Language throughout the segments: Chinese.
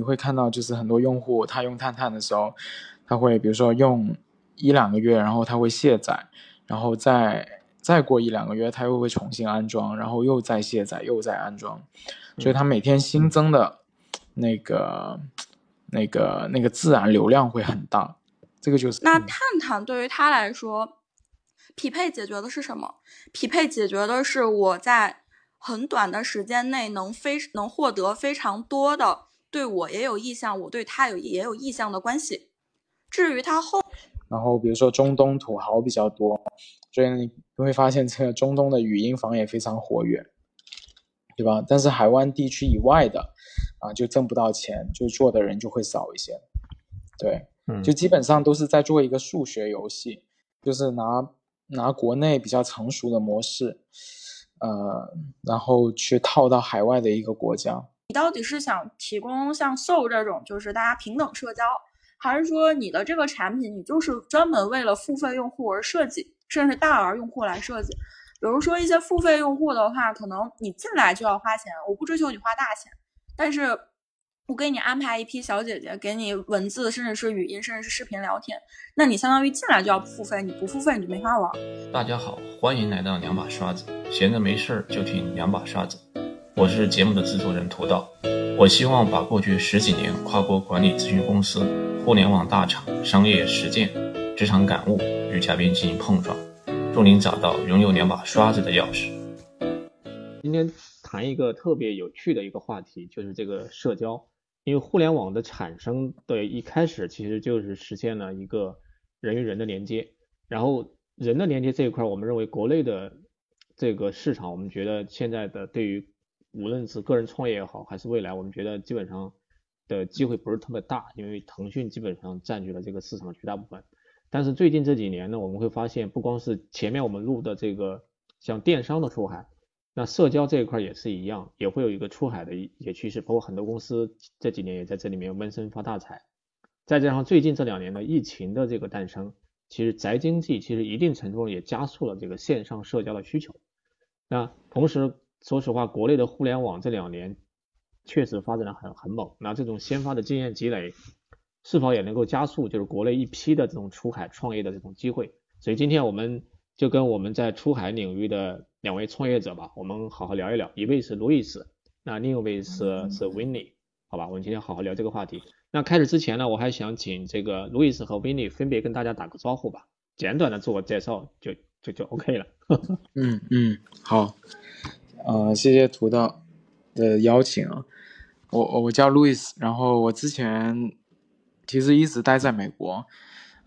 你会看到就是很多用户他用探探的时候，他会比如说用一两个月，然后他会卸载，然后再再过一两个月他又会重新安装，然后又再卸载又再安装，所以他每天新增的那个那个那个自然流量会很大，这个就是那探探对于他来说。匹配解决的是什么？匹配解决的是我在很短的时间内能非能获得非常多的对我也有意向，我对他有也有意向的关系。至于他后，然后比如说中东土豪比较多，所以你会发现这个中东的语音房也非常活跃，对吧？但是海湾地区以外的啊，就挣不到钱，就做的人就会少一些。对，就基本上都是在做一个数学游戏，就是拿。拿国内比较成熟的模式，呃，然后去套到海外的一个国家。你到底是想提供像 Soul 这种，就是大家平等社交，还是说你的这个产品你就是专门为了付费用户而设计，甚至大额用户来设计？比如说一些付费用户的话，可能你进来就要花钱，我不追求你花大钱，但是。我给你安排一批小姐姐，给你文字，甚至是语音，甚至是视频聊天。那你相当于进来就要付费，你不付费你就没法玩。大家好，欢迎来到两把刷子，闲着没事儿就听两把刷子。我是节目的制作人涂道，我希望把过去十几年跨国管理咨询公司、互联网大厂、商业实践、职场感悟与嘉宾进行碰撞，助您找到拥有两把刷子的钥匙。今天谈一个特别有趣的一个话题，就是这个社交。因为互联网的产生的一开始，其实就是实现了一个人与人的连接。然后人的连接这一块，我们认为国内的这个市场，我们觉得现在的对于无论是个人创业也好，还是未来，我们觉得基本上的机会不是特别大，因为腾讯基本上占据了这个市场绝大部分。但是最近这几年呢，我们会发现，不光是前面我们录的这个像电商的出海。那社交这一块也是一样，也会有一个出海的一些趋势，包括很多公司这几年也在这里面闷声发大财。再加上最近这两年的疫情的这个诞生，其实宅经济其实一定程度上也加速了这个线上社交的需求。那同时，说实话，国内的互联网这两年确实发展的很很猛。那这种先发的经验积累，是否也能够加速就是国内一批的这种出海创业的这种机会？所以今天我们就跟我们在出海领域的。两位创业者吧，我们好好聊一聊。一位是路易斯，那另一位是是 Winnie，好吧，我们今天好好聊这个话题。那开始之前呢，我还想请这个路易斯和 Winnie 分别跟大家打个招呼吧，简短的自我介绍就就就 OK 了。嗯嗯，好，呃，谢谢涂道的邀请啊，我我叫路易斯，然后我之前其实一直待在美国。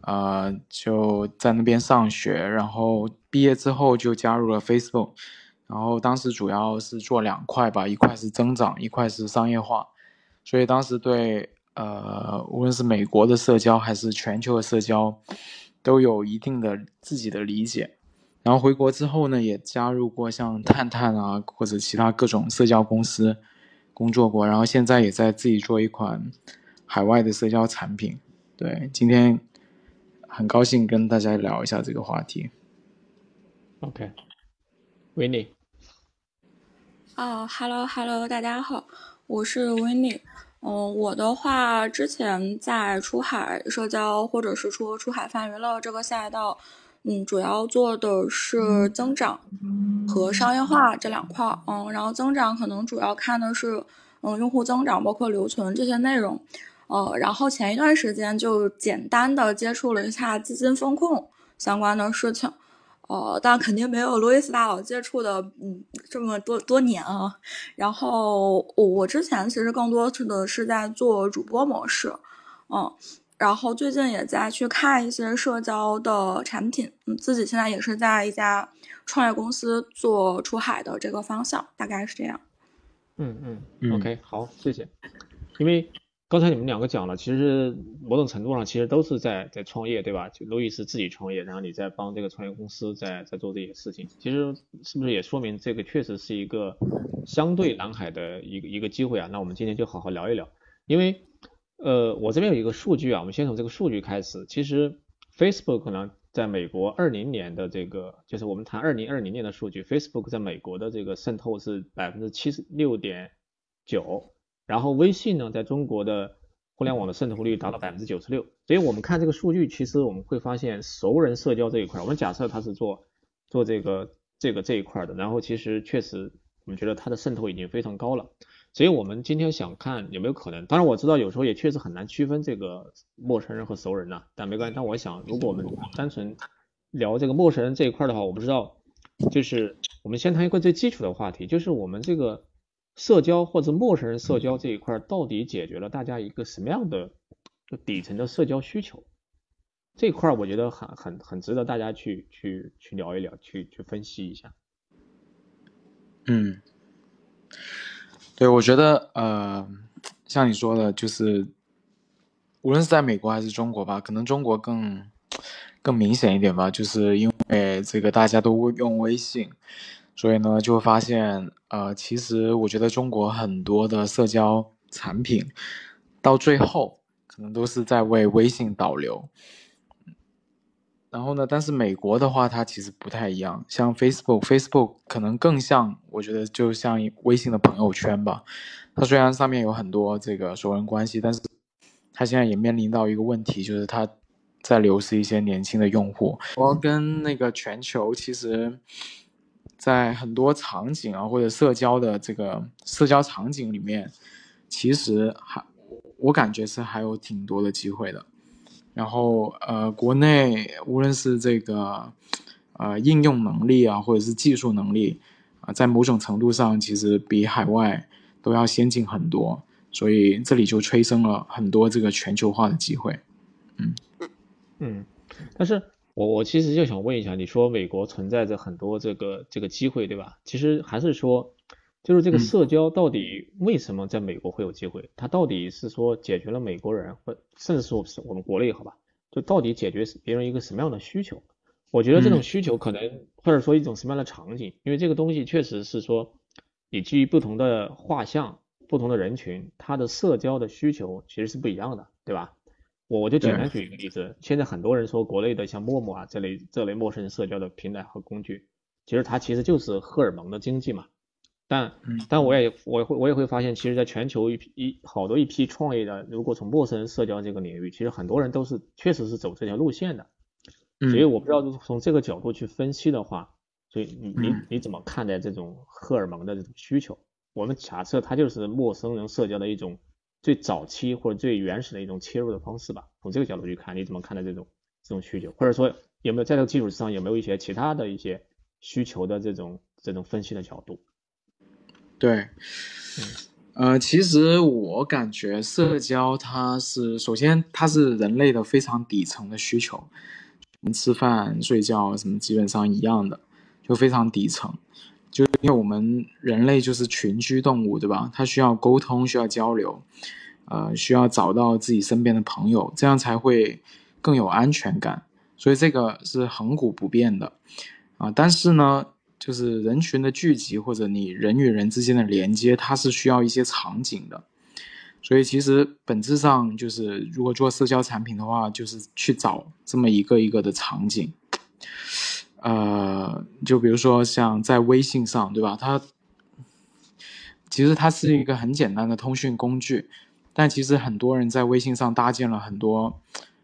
呃，就在那边上学，然后毕业之后就加入了 Facebook，然后当时主要是做两块吧，一块是增长，一块是商业化，所以当时对呃，无论是美国的社交还是全球的社交，都有一定的自己的理解。然后回国之后呢，也加入过像探探啊或者其他各种社交公司工作过，然后现在也在自己做一款海外的社交产品。对，今天。很高兴跟大家聊一下这个话题。OK，Winnie。哦，Hello，Hello，大家好，我是 Winnie。嗯，我的话之前在出海社交或者是说出海泛娱乐这个赛道，嗯，主要做的是增长和商业化这两块儿。嗯，然后增长可能主要看的是嗯用户增长，包括留存这些内容。呃，然后前一段时间就简单的接触了一下资金风控相关的事情，呃，但肯定没有路易斯大佬接触的嗯这么多多年啊。然后我我之前其实更多的是在做主播模式，嗯，然后最近也在去看一些社交的产品，嗯，自己现在也是在一家创业公司做出海的这个方向，大概是这样。嗯嗯，OK，好，谢谢，因为。刚才你们两个讲了，其实某种程度上其实都是在在创业，对吧？就路易斯自己创业，然后你在帮这个创业公司在在做这些事情，其实是不是也说明这个确实是一个相对蓝海的一个一个机会啊？那我们今天就好好聊一聊，因为呃，我这边有一个数据啊，我们先从这个数据开始。其实 Facebook 呢，在美国二零年的这个，就是我们谈二零二零年的数据，Facebook 在美国的这个渗透是百分之七十六点九。然后微信呢，在中国的互联网的渗透率达到百分之九十六。所以我们看这个数据，其实我们会发现熟人社交这一块，我们假设他是做做这个这个这一块的，然后其实确实我们觉得它的渗透已经非常高了。所以我们今天想看有没有可能，当然我知道有时候也确实很难区分这个陌生人和熟人呐，但没关系。但我想，如果我们单纯聊这个陌生人这一块的话，我不知道，就是我们先谈一个最基础的话题，就是我们这个社交或者陌生人社交这一块到底解决了大家一个什么样的底层的社交需求？这块我觉得很很很值得大家去去去聊一聊，去去分析一下。嗯。对，我觉得呃，像你说的，就是无论是在美国还是中国吧，可能中国更更明显一点吧，就是因为这个大家都用微信，所以呢，就发现呃，其实我觉得中国很多的社交产品到最后可能都是在为微信导流。然后呢？但是美国的话，它其实不太一样。像 Facebook，Facebook 可能更像，我觉得就像微信的朋友圈吧。它虽然上面有很多这个熟人关系，但是它现在也面临到一个问题，就是它在流失一些年轻的用户。我跟那个全球，其实，在很多场景啊，或者社交的这个社交场景里面，其实还我感觉是还有挺多的机会的。然后，呃，国内无论是这个，呃，应用能力啊，或者是技术能力啊，在某种程度上，其实比海外都要先进很多，所以这里就催生了很多这个全球化的机会。嗯嗯，但是我我其实就想问一下，你说美国存在着很多这个这个机会，对吧？其实还是说。就是这个社交到底为什么在美国会有机会？它到底是说解决了美国人，或甚至说是我们国内好吧？就到底解决别人一个什么样的需求？我觉得这种需求可能或者说一种什么样的场景？因为这个东西确实是说，你基于不同的画像、不同的人群，他的社交的需求其实是不一样的，对吧？我我就简单举一个例子，现在很多人说国内的像陌陌啊这类这类陌生人社交的平台和工具，其实它其实就是荷尔蒙的经济嘛。但但我也我会我也会发现，其实，在全球一批一好多一批创业的，如果从陌生人社交这个领域，其实很多人都是确实是走这条路线的。所以我不知道从这个角度去分析的话，所以你你你怎么看待这种荷尔蒙的这种需求？我们假设它就是陌生人社交的一种最早期或者最原始的一种切入的方式吧。从这个角度去看，你怎么看待这种这种需求？或者说有没有在这个基础之上有没有一些其他的一些需求的这种这种分析的角度？对，呃，其实我感觉社交它是首先它是人类的非常底层的需求，吃饭睡觉什么基本上一样的，就非常底层。就因为我们人类就是群居动物，对吧？它需要沟通，需要交流，呃，需要找到自己身边的朋友，这样才会更有安全感。所以这个是恒古不变的啊。但是呢。就是人群的聚集，或者你人与人之间的连接，它是需要一些场景的。所以其实本质上就是，如果做社交产品的话，就是去找这么一个一个的场景。呃，就比如说像在微信上，对吧？它其实它是一个很简单的通讯工具，但其实很多人在微信上搭建了很多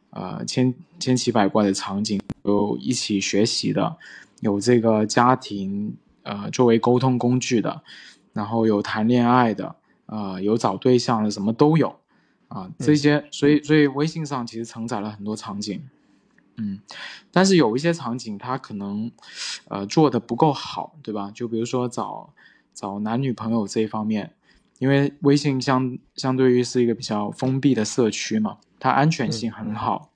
呃千千奇百怪的场景，有一起学习的。有这个家庭，呃，作为沟通工具的，然后有谈恋爱的，呃，有找对象的，什么都有，啊，这些，所以，所以微信上其实承载了很多场景，嗯，但是有一些场景它可能，呃，做的不够好，对吧？就比如说找找男女朋友这一方面，因为微信相相对于是一个比较封闭的社区嘛，它安全性很好。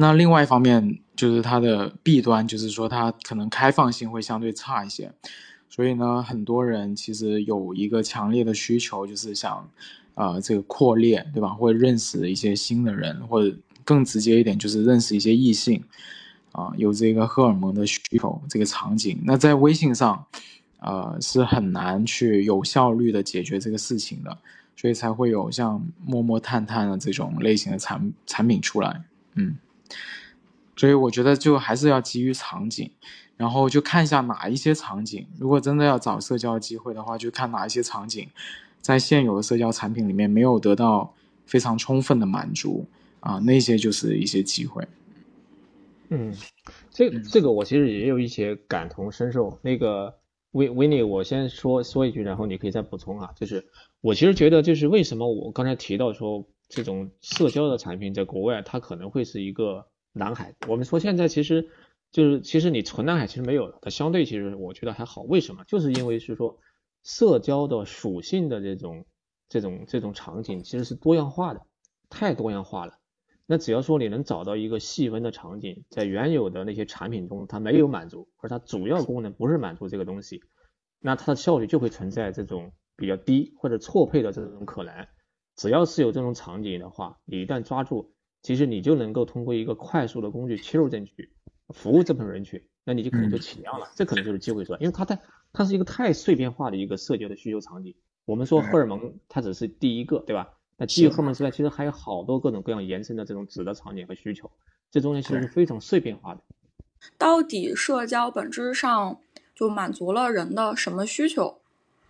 那另外一方面就是它的弊端，就是说它可能开放性会相对差一些，所以呢，很多人其实有一个强烈的需求，就是想，啊，这个扩列，对吧？或者认识一些新的人，或者更直接一点，就是认识一些异性，啊，有这个荷尔蒙的需求这个场景。那在微信上，呃，是很难去有效率的解决这个事情的，所以才会有像陌陌、探探的这种类型的产产品出来，嗯。所以我觉得就还是要基于场景，然后就看一下哪一些场景，如果真的要找社交机会的话，就看哪一些场景，在现有的社交产品里面没有得到非常充分的满足啊，那些就是一些机会。嗯，这这个我其实也有一些感同身受。那个维维尼，我先说说一句，然后你可以再补充啊。就是我其实觉得，就是为什么我刚才提到说这种社交的产品在国外它可能会是一个蓝海。我们说现在其实就是其实你纯蓝海其实没有的，它相对其实我觉得还好。为什么？就是因为是说社交的属性的这种这种这种场景其实是多样化的，太多样化了。那只要说你能找到一个细分的场景，在原有的那些产品中它没有满足，而它主要功能不是满足这个东西，那它的效率就会存在这种比较低或者错配的这种可能。只要是有这种场景的话，你一旦抓住，其实你就能够通过一个快速的工具切入进去，服务这部分人群，那你就可能就起量了。这可能就是机会是吧？因为它太它是一个太碎片化的一个社交的需求场景。我们说荷尔蒙它只是第一个，对吧？那基于荷尔蒙之外，其实还有好多各种各样延伸的这种子的场景和需求，这中间其实是非常碎片化的。到底社交本质上就满足了人的什么需求？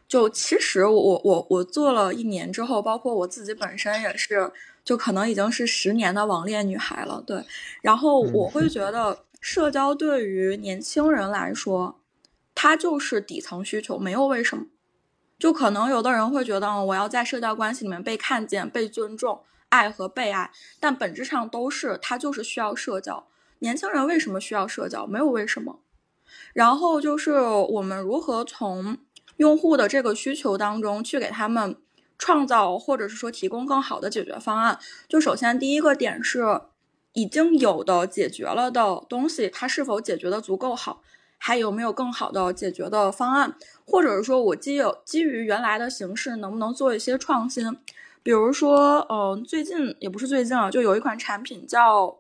就其实我我我做了一年之后，包括我自己本身也是，就可能已经是十年的网恋女孩了。对，然后我会觉得社交对于年轻人来说，它就是底层需求，没有为什么。就可能有的人会觉得，我要在社交关系里面被看见、被尊重、爱和被爱，但本质上都是他就是需要社交。年轻人为什么需要社交？没有为什么。然后就是我们如何从用户的这个需求当中去给他们创造，或者是说提供更好的解决方案。就首先第一个点是，已经有的解决了的东西，它是否解决的足够好？还有没有更好的解决的方案，或者是说我基有基于原来的形式，能不能做一些创新？比如说，嗯，最近也不是最近啊，就有一款产品叫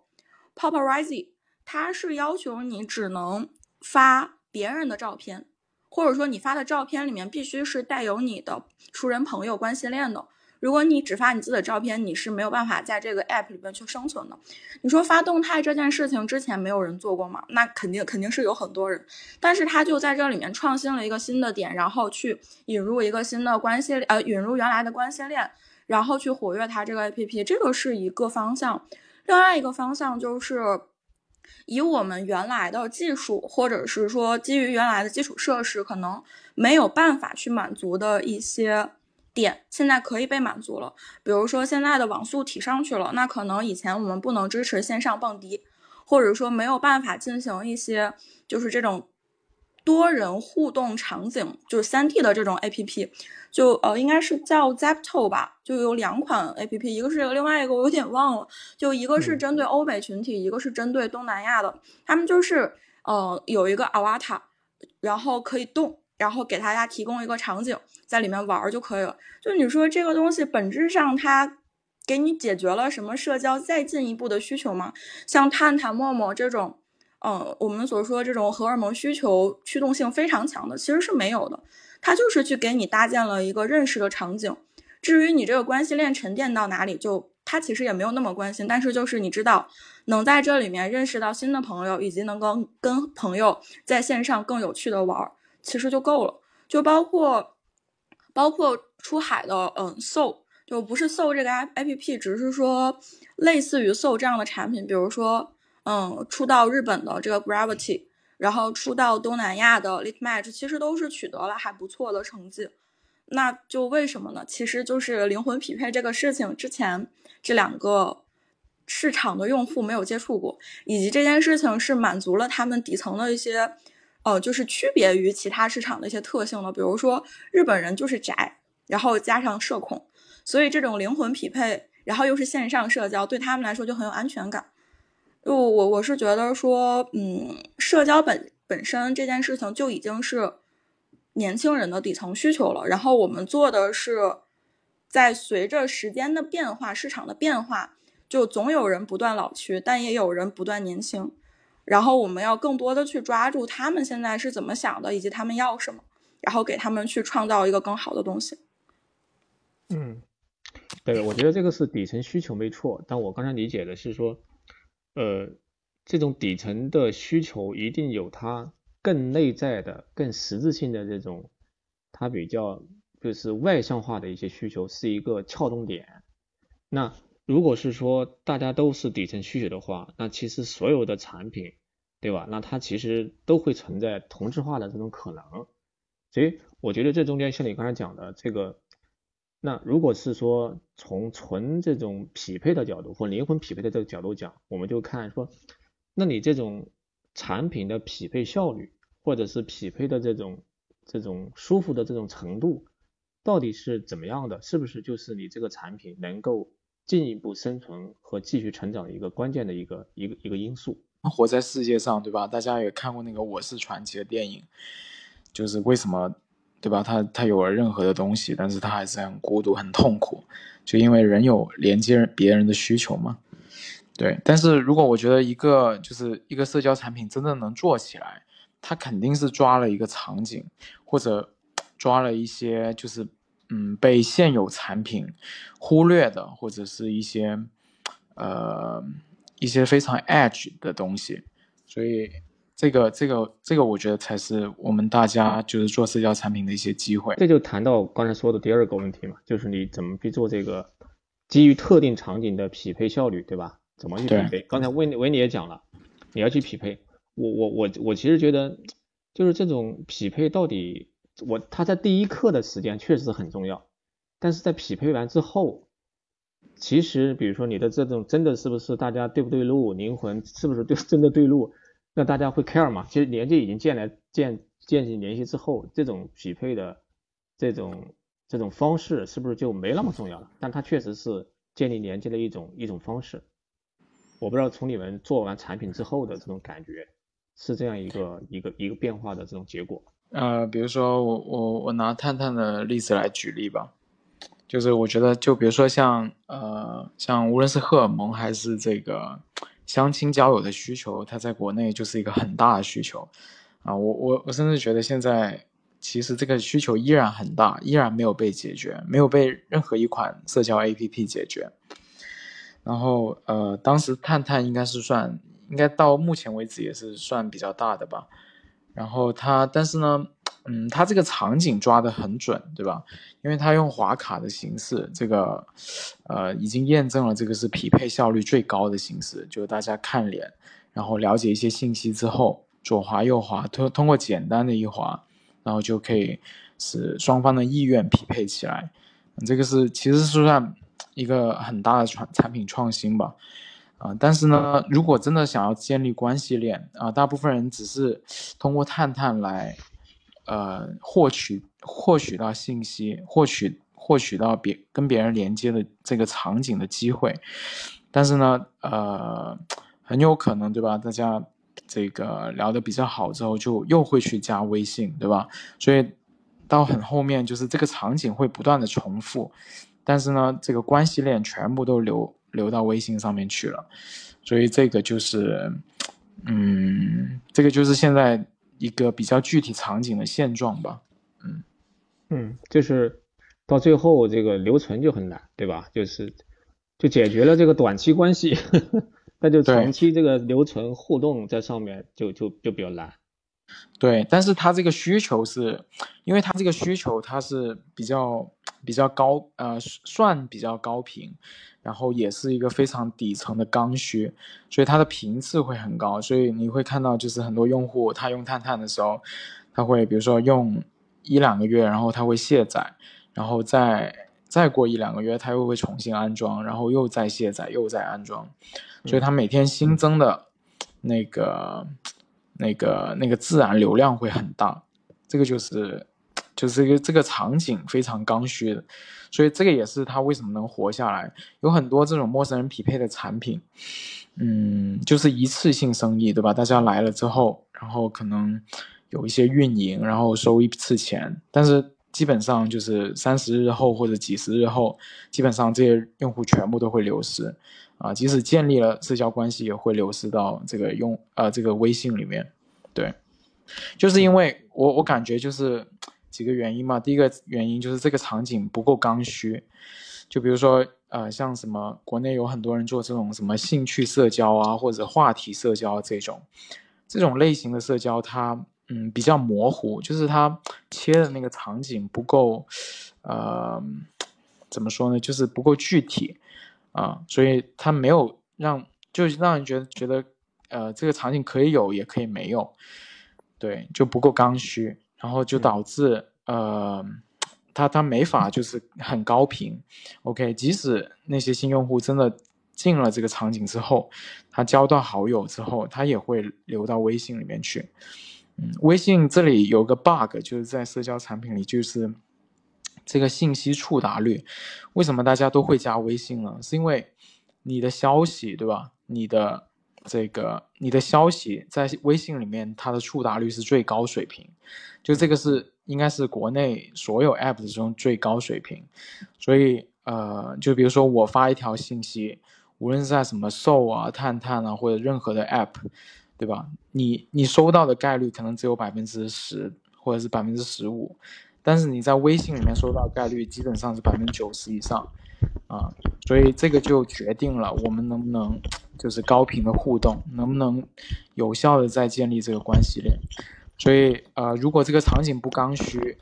Paparazzi，它是要求你只能发别人的照片，或者说你发的照片里面必须是带有你的熟人、朋友关系链的。如果你只发你自己的照片，你是没有办法在这个 app 里面去生存的。你说发动态这件事情之前没有人做过吗？那肯定肯定是有很多人，但是他就在这里面创新了一个新的点，然后去引入一个新的关系，呃，引入原来的关系链，然后去活跃它这个 app，这个是一个方向。另外一个方向就是以我们原来的技术，或者是说基于原来的基础设施，可能没有办法去满足的一些。点现在可以被满足了，比如说现在的网速提上去了，那可能以前我们不能支持线上蹦迪，或者说没有办法进行一些就是这种多人互动场景，就是三 D 的这种 APP，就呃应该是叫 Zepto 吧，就有两款 APP，一个是另外一个我有点忘了，就一个是针对欧美群体，一个是针对东南亚的，他们就是呃有一个 Avatar，然后可以动。然后给大家提供一个场景，在里面玩就可以了。就你说这个东西本质上它给你解决了什么社交再进一步的需求吗？像探探、陌陌这种，嗯，我们所说这种荷尔蒙需求驱动性非常强的，其实是没有的。它就是去给你搭建了一个认识的场景。至于你这个关系链沉淀到哪里，就他其实也没有那么关心。但是就是你知道，能在这里面认识到新的朋友，以及能够跟朋友在线上更有趣的玩。其实就够了，就包括包括出海的，嗯，Soul，就不是 Soul 这个 A A P P，只是说类似于 Soul 这样的产品，比如说，嗯，出到日本的这个 Gravity，然后出到东南亚的 Lit Match，其实都是取得了还不错的成绩。那就为什么呢？其实就是灵魂匹配这个事情，之前这两个市场的用户没有接触过，以及这件事情是满足了他们底层的一些。呃，就是区别于其他市场的一些特性的，比如说日本人就是宅，然后加上社恐，所以这种灵魂匹配，然后又是线上社交，对他们来说就很有安全感。就我我是觉得说，嗯，社交本本身这件事情就已经是年轻人的底层需求了，然后我们做的是在随着时间的变化、市场的变化，就总有人不断老去，但也有人不断年轻。然后我们要更多的去抓住他们现在是怎么想的，以及他们要什么，然后给他们去创造一个更好的东西。嗯，对，我觉得这个是底层需求没错，但我刚才理解的是说，呃，这种底层的需求一定有它更内在的、更实质性的这种，它比较就是外向化的一些需求是一个撬动点。那如果是说大家都是底层需求的话，那其实所有的产品，对吧？那它其实都会存在同质化的这种可能。所以我觉得这中间像你刚才讲的这个，那如果是说从纯这种匹配的角度或灵魂匹配的这个角度讲，我们就看说，那你这种产品的匹配效率，或者是匹配的这种这种舒服的这种程度，到底是怎么样的？是不是就是你这个产品能够进一步生存和继续成长的一个关键的一个一个一个因素？活在世界上，对吧？大家也看过那个《我是传奇》的电影。就是为什么，对吧？他他有了任何的东西，但是他还是很孤独、很痛苦，就因为人有连接别人的需求嘛。对，但是如果我觉得一个就是一个社交产品真正能做起来，它肯定是抓了一个场景，或者抓了一些就是嗯被现有产品忽略的，或者是一些呃一些非常 edge 的东西，所以。这个这个这个，我觉得才是我们大家就是做社交产品的一些机会。这就谈到刚才说的第二个问题嘛，就是你怎么去做这个基于特定场景的匹配效率，对吧？怎么去匹配？刚才维维尼也讲了，你要去匹配。我我我我其实觉得，就是这种匹配到底，我他在第一课的时间确实很重要，但是在匹配完之后，其实比如说你的这种真的是不是大家对不对路，灵魂是不是对真的对路？那大家会 care 吗？其实连接已经建来建建立联系之后，这种匹配的这种这种方式是不是就没那么重要了？但它确实是建立连接的一种一种方式。我不知道从你们做完产品之后的这种感觉是这样一个一个一个变化的这种结果。呃，比如说我我我拿探探的例子来举例吧，就是我觉得就比如说像呃像无论是荷尔蒙还是这个。相亲交友的需求，它在国内就是一个很大的需求，啊，我我我甚至觉得现在其实这个需求依然很大，依然没有被解决，没有被任何一款社交 APP 解决。然后，呃，当时探探应该是算，应该到目前为止也是算比较大的吧。然后它，但是呢。嗯，它这个场景抓得很准，对吧？因为它用滑卡的形式，这个，呃，已经验证了这个是匹配效率最高的形式。就是大家看脸，然后了解一些信息之后，左滑右滑，通通过简单的一滑，然后就可以使双方的意愿匹配起来。这个是其实是算一个很大的产产品创新吧。啊，但是呢，如果真的想要建立关系链啊，大部分人只是通过探探来。呃，获取获取到信息，获取获取到别跟别人连接的这个场景的机会，但是呢，呃，很有可能，对吧？大家这个聊的比较好之后，就又会去加微信，对吧？所以到很后面，就是这个场景会不断的重复，但是呢，这个关系链全部都流流到微信上面去了，所以这个就是，嗯，这个就是现在。一个比较具体场景的现状吧，嗯嗯，就是到最后这个留存就很难，对吧？就是就解决了这个短期关系，那就长期这个留存互动在上面就就就比较难。对，但是它这个需求是，因为它这个需求它是比较比较高，呃，算比较高频。然后也是一个非常底层的刚需，所以它的频次会很高，所以你会看到就是很多用户他用探探的时候，他会比如说用一两个月，然后他会卸载，然后再再过一两个月他又会重新安装，然后又再卸载又再安装，所以他每天新增的那个那个那个自然流量会很大，这个就是就是一个这个场景非常刚需的。所以这个也是他为什么能活下来。有很多这种陌生人匹配的产品，嗯，就是一次性生意，对吧？大家来了之后，然后可能有一些运营，然后收一次钱，但是基本上就是三十日后或者几十日后，基本上这些用户全部都会流失，啊，即使建立了社交关系，也会流失到这个用呃这个微信里面。对，就是因为我我感觉就是。几个原因嘛，第一个原因就是这个场景不够刚需，就比如说，呃，像什么国内有很多人做这种什么兴趣社交啊，或者话题社交这种，这种类型的社交，它嗯比较模糊，就是它切的那个场景不够，呃，怎么说呢，就是不够具体啊，所以它没有让，就让人觉得觉得，呃，这个场景可以有也可以没有，对，就不够刚需，然后就导致呃。它它没法就是很高频，OK，即使那些新用户真的进了这个场景之后，他交到好友之后，他也会留到微信里面去。嗯，微信这里有个 bug，就是在社交产品里，就是这个信息触达率。为什么大家都会加微信呢？是因为你的消息，对吧？你的这个你的消息在微信里面，它的触达率是最高水平，就这个是。应该是国内所有 app 中最高水平，所以呃，就比如说我发一条信息，无论是在什么 Soul 啊、探探啊或者任何的 app，对吧？你你收到的概率可能只有百分之十或者是百分之十五，但是你在微信里面收到概率基本上是百分之九十以上啊，所以这个就决定了我们能不能就是高频的互动，能不能有效的在建立这个关系链。所以，呃，如果这个场景不刚需，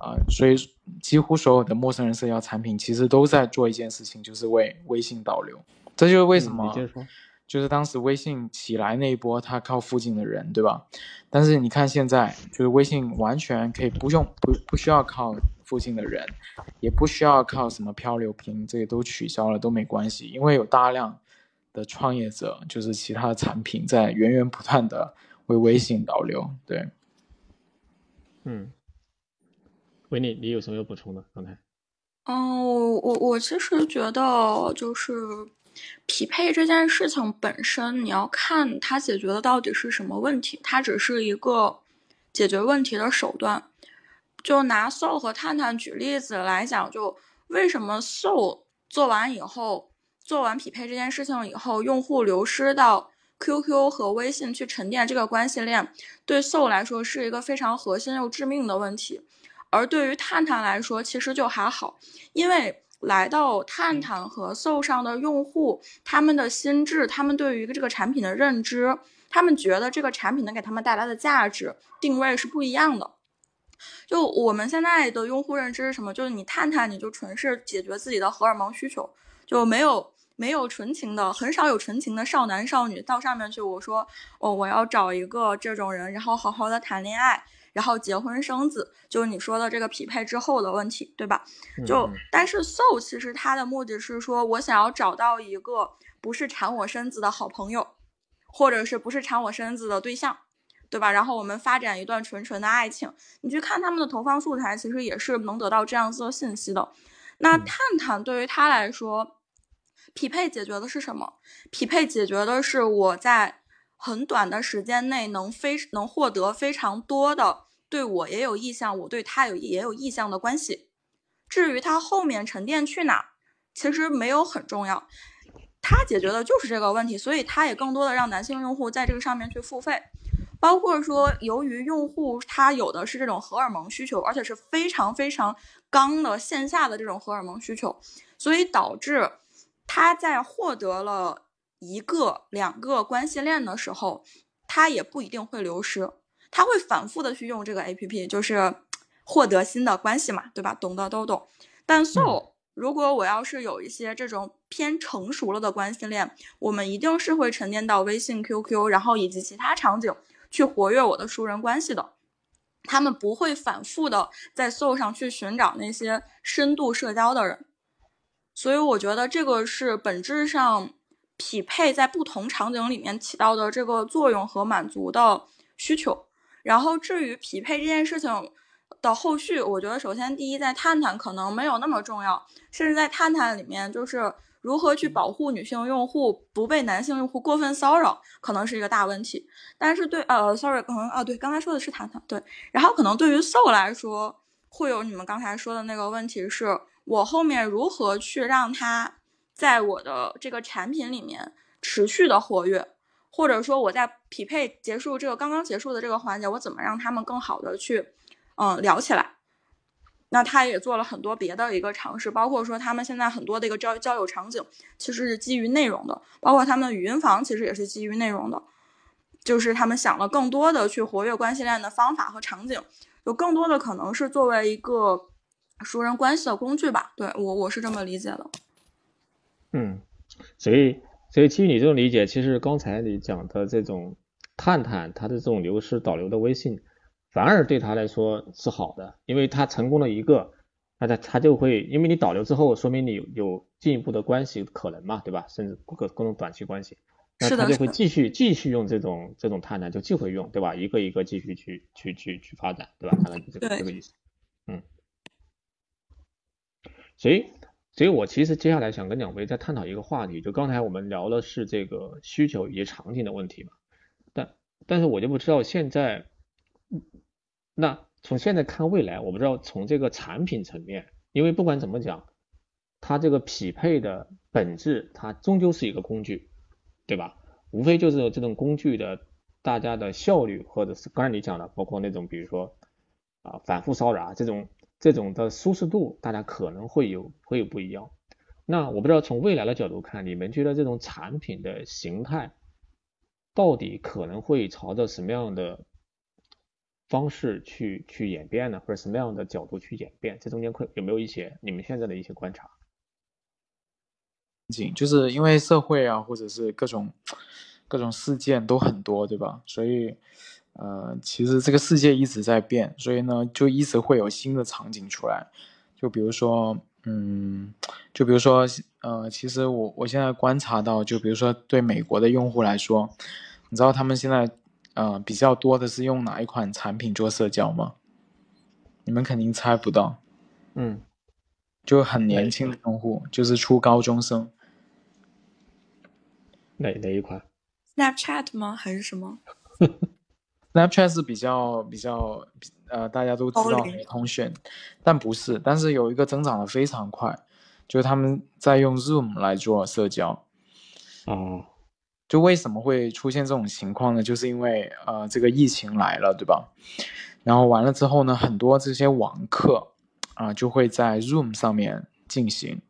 啊，所以几乎所有的陌生人社交产品其实都在做一件事情，就是为微信导流。这就是为什么，就是当时微信起来那一波，它靠附近的人，对吧？但是你看现在，就是微信完全可以不用不不需要靠附近的人，也不需要靠什么漂流瓶，这些都取消了都没关系，因为有大量的创业者，就是其他的产品在源源不断的为微信导流，对。嗯，维尼，你有什么要补充的？刚才，嗯，我我我其实觉得，就是匹配这件事情本身，你要看它解决的到底是什么问题，它只是一个解决问题的手段。就拿 Soul 和探探举例子来讲，就为什么 Soul 做完以后，做完匹配这件事情以后，用户流失到。QQ 和微信去沉淀这个关系链，对 Soul 来说是一个非常核心又致命的问题，而对于探探来说，其实就还好，因为来到探探和 Soul 上的用户，他们的心智，他们对于这个产品的认知，他们觉得这个产品能给他们带来的价值定位是不一样的。就我们现在的用户认知是什么？就是你探探，你就纯是解决自己的荷尔蒙需求，就没有。没有纯情的，很少有纯情的少男少女到上面去。我说，哦，我要找一个这种人，然后好好的谈恋爱，然后结婚生子，就是你说的这个匹配之后的问题，对吧？就但是 soul 其实它的目的是说，我想要找到一个不是缠我身子的好朋友，或者是不是缠我身子的对象，对吧？然后我们发展一段纯纯的爱情。你去看他们的投放素材，其实也是能得到这样子的信息的。那探探对于他来说。匹配解决的是什么？匹配解决的是我在很短的时间内能非能获得非常多的对我也有意向，我对他有也有意向的关系。至于他后面沉淀去哪，其实没有很重要。他解决的就是这个问题，所以他也更多的让男性用户在这个上面去付费。包括说，由于用户他有的是这种荷尔蒙需求，而且是非常非常刚的线下的这种荷尔蒙需求，所以导致。他在获得了一个、两个关系链的时候，他也不一定会流失，他会反复的去用这个 A P P，就是获得新的关系嘛，对吧？懂的都懂。但 So，如果我要是有一些这种偏成熟了的关系链，我们一定是会沉淀到微信、Q Q，然后以及其他场景去活跃我的熟人关系的。他们不会反复的在 So 上去寻找那些深度社交的人。所以我觉得这个是本质上匹配在不同场景里面起到的这个作用和满足的需求。然后至于匹配这件事情的后续，我觉得首先第一，在探探可能没有那么重要，甚至在探探里面，就是如何去保护女性用户不被男性用户过分骚扰，可能是一个大问题。但是对呃，sorry，可能啊，对，刚才说的是探探，对。然后可能对于 Soul 来说，会有你们刚才说的那个问题是。我后面如何去让它在我的这个产品里面持续的活跃，或者说我在匹配结束这个刚刚结束的这个环节，我怎么让他们更好的去嗯聊起来？那他也做了很多别的一个尝试，包括说他们现在很多的一个交交友场景其实是基于内容的，包括他们的语音房其实也是基于内容的。就是他们想了更多的去活跃关系链的方法和场景，有更多的可能是作为一个熟人关系的工具吧。对我我是这么理解的。嗯，所以所以基于你这种理解，其实刚才你讲的这种探探，它的这种流失导流的微信，反而对他来说是好的，因为他成功了一个，那他他就会，因为你导流之后，说明你有有进一步的关系可能嘛，对吧？甚至各各种短期关系。那他就会继续继续用这种这种探探，就继续用，对吧？一个一个继续去去去去发展，对吧？大概就这个这个意思。嗯。所以，所以我其实接下来想跟两位再探讨一个话题，就刚才我们聊的是这个需求以及场景的问题嘛。但但是我就不知道现在，那从现在看未来，我不知道从这个产品层面，因为不管怎么讲，它这个匹配的本质，它终究是一个工具。对吧？无非就是这种工具的大家的效率，或者是刚才你讲的，包括那种比如说啊反复骚扰这种这种的舒适度，大家可能会有会有不一样。那我不知道从未来的角度看，你们觉得这种产品的形态到底可能会朝着什么样的方式去去演变呢？或者什么样的角度去演变？这中间会有没有一些你们现在的一些观察？就是因为社会啊，或者是各种各种事件都很多，对吧？所以，呃，其实这个世界一直在变，所以呢，就一直会有新的场景出来。就比如说，嗯，就比如说，呃，其实我我现在观察到，就比如说对美国的用户来说，你知道他们现在呃比较多的是用哪一款产品做社交吗？你们肯定猜不到。嗯，就很年轻的用户，就是初高中生。哪哪一款？Snapchat 吗？还是什么 ？Snapchat 是比较比较呃，大家都知道的通讯，但不是。但是有一个增长的非常快，就是他们在用 Zoom 来做社交。哦，就为什么会出现这种情况呢？就是因为呃，这个疫情来了，对吧？然后完了之后呢，很多这些网课啊，就会在 Zoom 上面进行。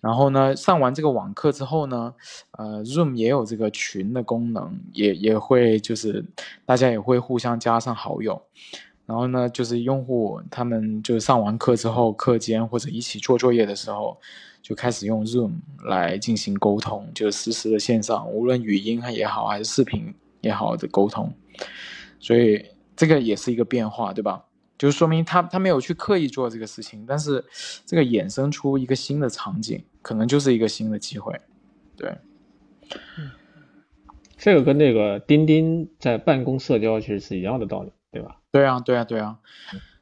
然后呢，上完这个网课之后呢，呃，Zoom 也有这个群的功能，也也会就是大家也会互相加上好友。然后呢，就是用户他们就上完课之后，课间或者一起做作业的时候，就开始用 Zoom 来进行沟通，就实时的线上，无论语音也好还是视频也好的沟通。所以这个也是一个变化，对吧？就是说明他他没有去刻意做这个事情，但是这个衍生出一个新的场景，可能就是一个新的机会，对。这个跟那个钉钉在办公社交其实是一样的道理，对吧？对啊，对啊，对啊，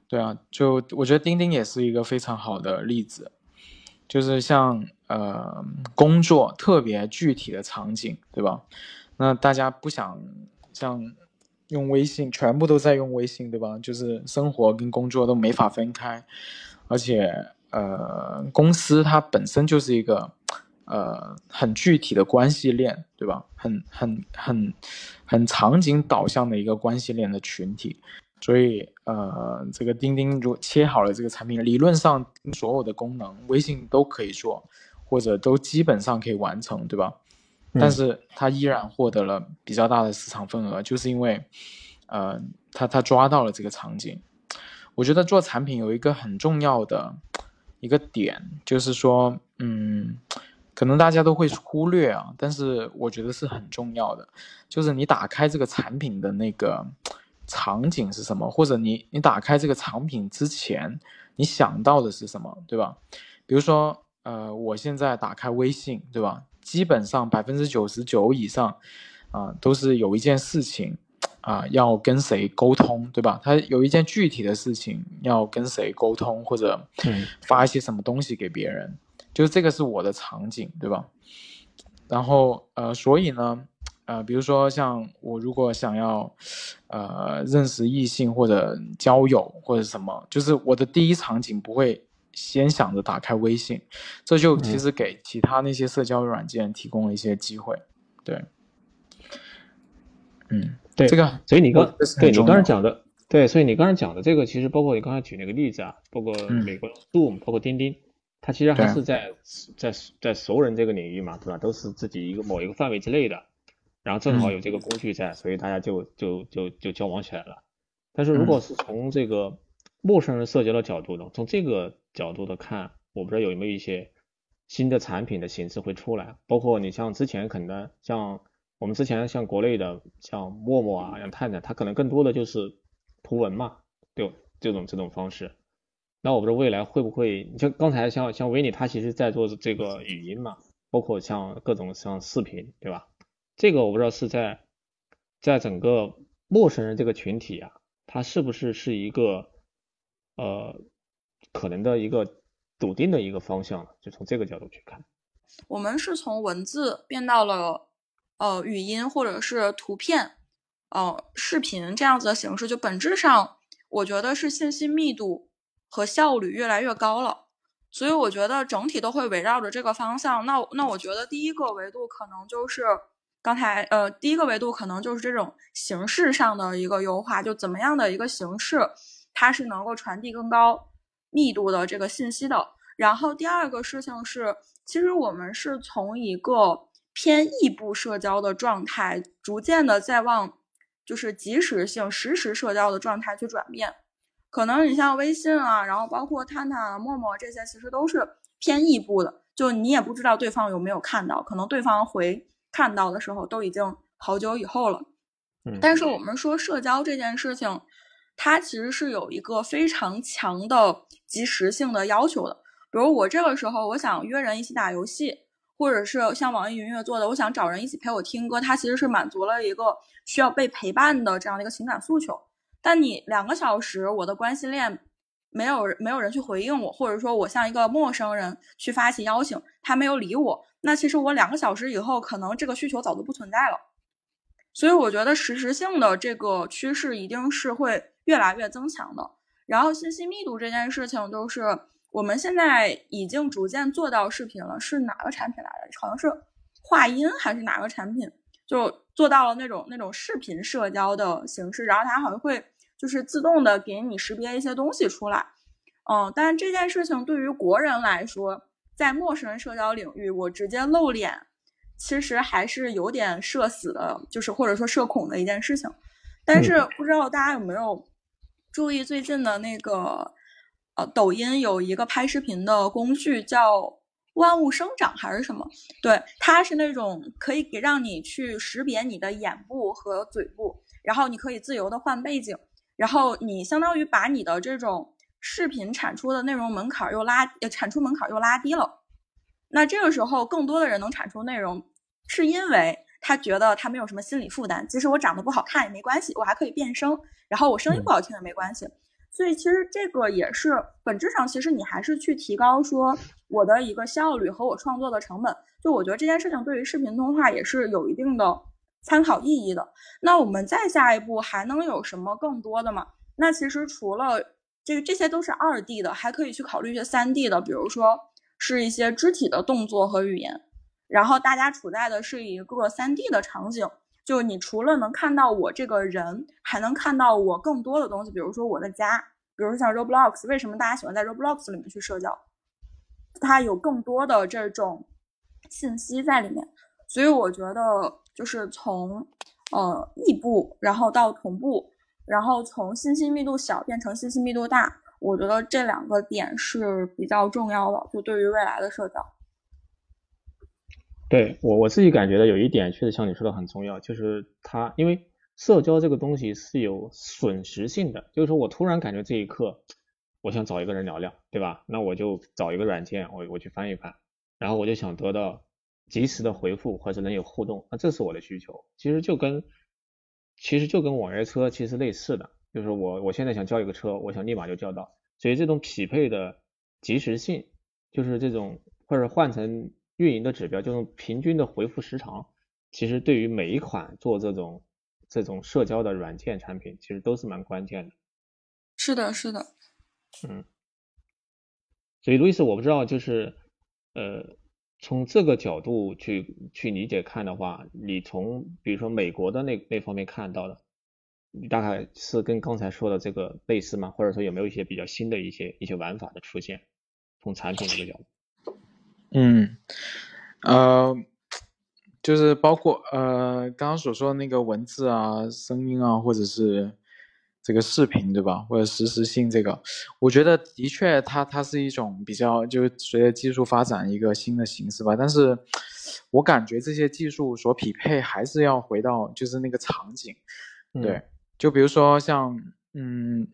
对啊，就我觉得钉钉也是一个非常好的例子，就是像呃工作特别具体的场景，对吧？那大家不想像。用微信，全部都在用微信，对吧？就是生活跟工作都没法分开，而且，呃，公司它本身就是一个，呃，很具体的关系链，对吧？很很很很场景导向的一个关系链的群体，所以，呃，这个钉钉如切好了这个产品，理论上所有的功能，微信都可以做，或者都基本上可以完成，对吧？但是他依然获得了比较大的市场份额，就是因为，呃，他他抓到了这个场景。我觉得做产品有一个很重要的一个点，就是说，嗯，可能大家都会忽略啊，但是我觉得是很重要的，就是你打开这个产品的那个场景是什么，或者你你打开这个产品之前，你想到的是什么，对吧？比如说，呃，我现在打开微信，对吧？基本上百分之九十九以上，啊，都是有一件事情，啊，要跟谁沟通，对吧？他有一件具体的事情要跟谁沟通，或者发一些什么东西给别人，就这个是我的场景，对吧？然后，呃，所以呢，呃，比如说像我如果想要，呃，认识异性或者交友或者什么，就是我的第一场景不会。先想着打开微信，这就其实给其他那些社交软件提供了一些机会。对，嗯，对，这个，所以你刚对你刚才讲的，对，所以你刚才讲的这个，其实包括你刚才举那个例子啊，包括美国 Zoom，包括钉钉，它其实还是在在在熟人这个领域嘛，对吧？都是自己一个某一个范围之内的。然后正好有这个工具在，所以大家就就就就交往起来了。但是如果是从这个陌生人社交的角度呢，从这个角度的看，我不知道有没有一些新的产品的形式会出来，包括你像之前可能像我们之前像国内的像陌陌啊，像探探，它可能更多的就是图文嘛，对这种这种方式。那我不知道未来会不会，你像刚才像像维尼他其实在做这个语音嘛，包括像各种像视频，对吧？这个我不知道是在在整个陌生人这个群体啊，它是不是是一个呃可能的一个笃定的一个方向了就从这个角度去看，我们是从文字变到了呃语音或者是图片呃视频这样子的形式，就本质上我觉得是信息密度。和效率越来越高了，所以我觉得整体都会围绕着这个方向。那那我觉得第一个维度可能就是刚才呃第一个维度可能就是这种形式上的一个优化，就怎么样的一个形式它是能够传递更高密度的这个信息的。然后第二个事情是，其实我们是从一个偏异步社交的状态，逐渐的在往就是即时性实时社交的状态去转变。可能你像微信啊，然后包括探探、陌陌这些，其实都是偏异步的，就你也不知道对方有没有看到，可能对方回看到的时候都已经好久以后了。嗯，但是我们说社交这件事情，它其实是有一个非常强的及时性的要求的。比如我这个时候我想约人一起打游戏，或者是像网易云音乐做的，我想找人一起陪我听歌，它其实是满足了一个需要被陪伴的这样的一个情感诉求。但你两个小时，我的关系链没有没有人去回应我，或者说我向一个陌生人去发起邀请，他没有理我，那其实我两个小时以后，可能这个需求早就不存在了。所以我觉得实时性的这个趋势一定是会越来越增强的。然后信息密度这件事情，就是我们现在已经逐渐做到视频了，是哪个产品来着？好像是话音还是哪个产品，就做到了那种那种视频社交的形式，然后它好像会。就是自动的给你识别一些东西出来，嗯，但是这件事情对于国人来说，在陌生人社交领域，我直接露脸，其实还是有点社死的，就是或者说社恐的一件事情。但是不知道大家有没有注意最近的那个，呃，抖音有一个拍视频的工具叫万物生长还是什么？对，它是那种可以给让你去识别你的眼部和嘴部，然后你可以自由的换背景。然后你相当于把你的这种视频产出的内容门槛又拉，呃，产出门槛又拉低了。那这个时候，更多的人能产出内容，是因为他觉得他没有什么心理负担。即使我长得不好看也没关系，我还可以变声，然后我声音不好听也没关系。所以其实这个也是本质上，其实你还是去提高说我的一个效率和我创作的成本。就我觉得这件事情对于视频通话也是有一定的。参考意义的，那我们再下一步还能有什么更多的吗？那其实除了这个，这些都是二 D 的，还可以去考虑一些三 D 的，比如说是一些肢体的动作和语言。然后大家处在的是一个三 D 的场景，就你除了能看到我这个人，还能看到我更多的东西，比如说我的家，比如说像 Roblox，为什么大家喜欢在 Roblox 里面去社交？它有更多的这种信息在里面，所以我觉得。就是从呃异步，然后到同步，然后从信息密度小变成信息密度大，我觉得这两个点是比较重要的，就对于未来的社交。对我我自己感觉的有一点确实像你说的很重要，就是它因为社交这个东西是有损失性的，就是说我突然感觉这一刻我想找一个人聊聊，对吧？那我就找一个软件，我我去翻一翻，然后我就想得到。及时的回复或者能有互动，那这是我的需求。其实就跟其实就跟网约车其实类似的，就是我我现在想叫一个车，我想立马就叫到。所以这种匹配的及时性，就是这种或者换成运营的指标，就是平均的回复时长，其实对于每一款做这种这种社交的软件产品，其实都是蛮关键的。是的，是的。嗯。所以路易斯，我不知道就是呃。从这个角度去去理解看的话，你从比如说美国的那那方面看到的，你大概是跟刚才说的这个类似吗？或者说有没有一些比较新的一些一些玩法的出现？从产品这个角度，嗯，呃，就是包括呃刚刚所说的那个文字啊、声音啊，或者是这个视频，对吧？或者实时性这个，我觉得的确它它是一种比较，就是随着技术发展一个新的形式吧。但是我感觉这些技术所匹配还是要回到就是那个场景，对，就比如说像嗯。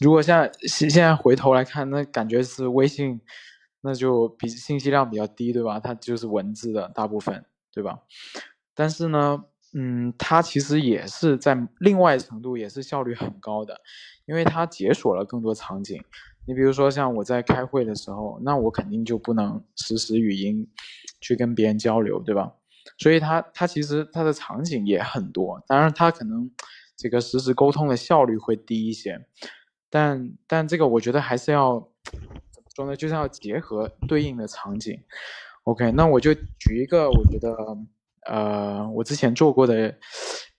如果现在现现在回头来看，那感觉是微信，那就比信息量比较低，对吧？它就是文字的大部分，对吧？但是呢，嗯，它其实也是在另外程度也是效率很高的，因为它解锁了更多场景。你比如说像我在开会的时候，那我肯定就不能实时语音去跟别人交流，对吧？所以它它其实它的场景也很多，当然它可能这个实时沟通的效率会低一些。但但这个我觉得还是要说呢？就是要结合对应的场景。OK，那我就举一个我觉得呃我之前做过的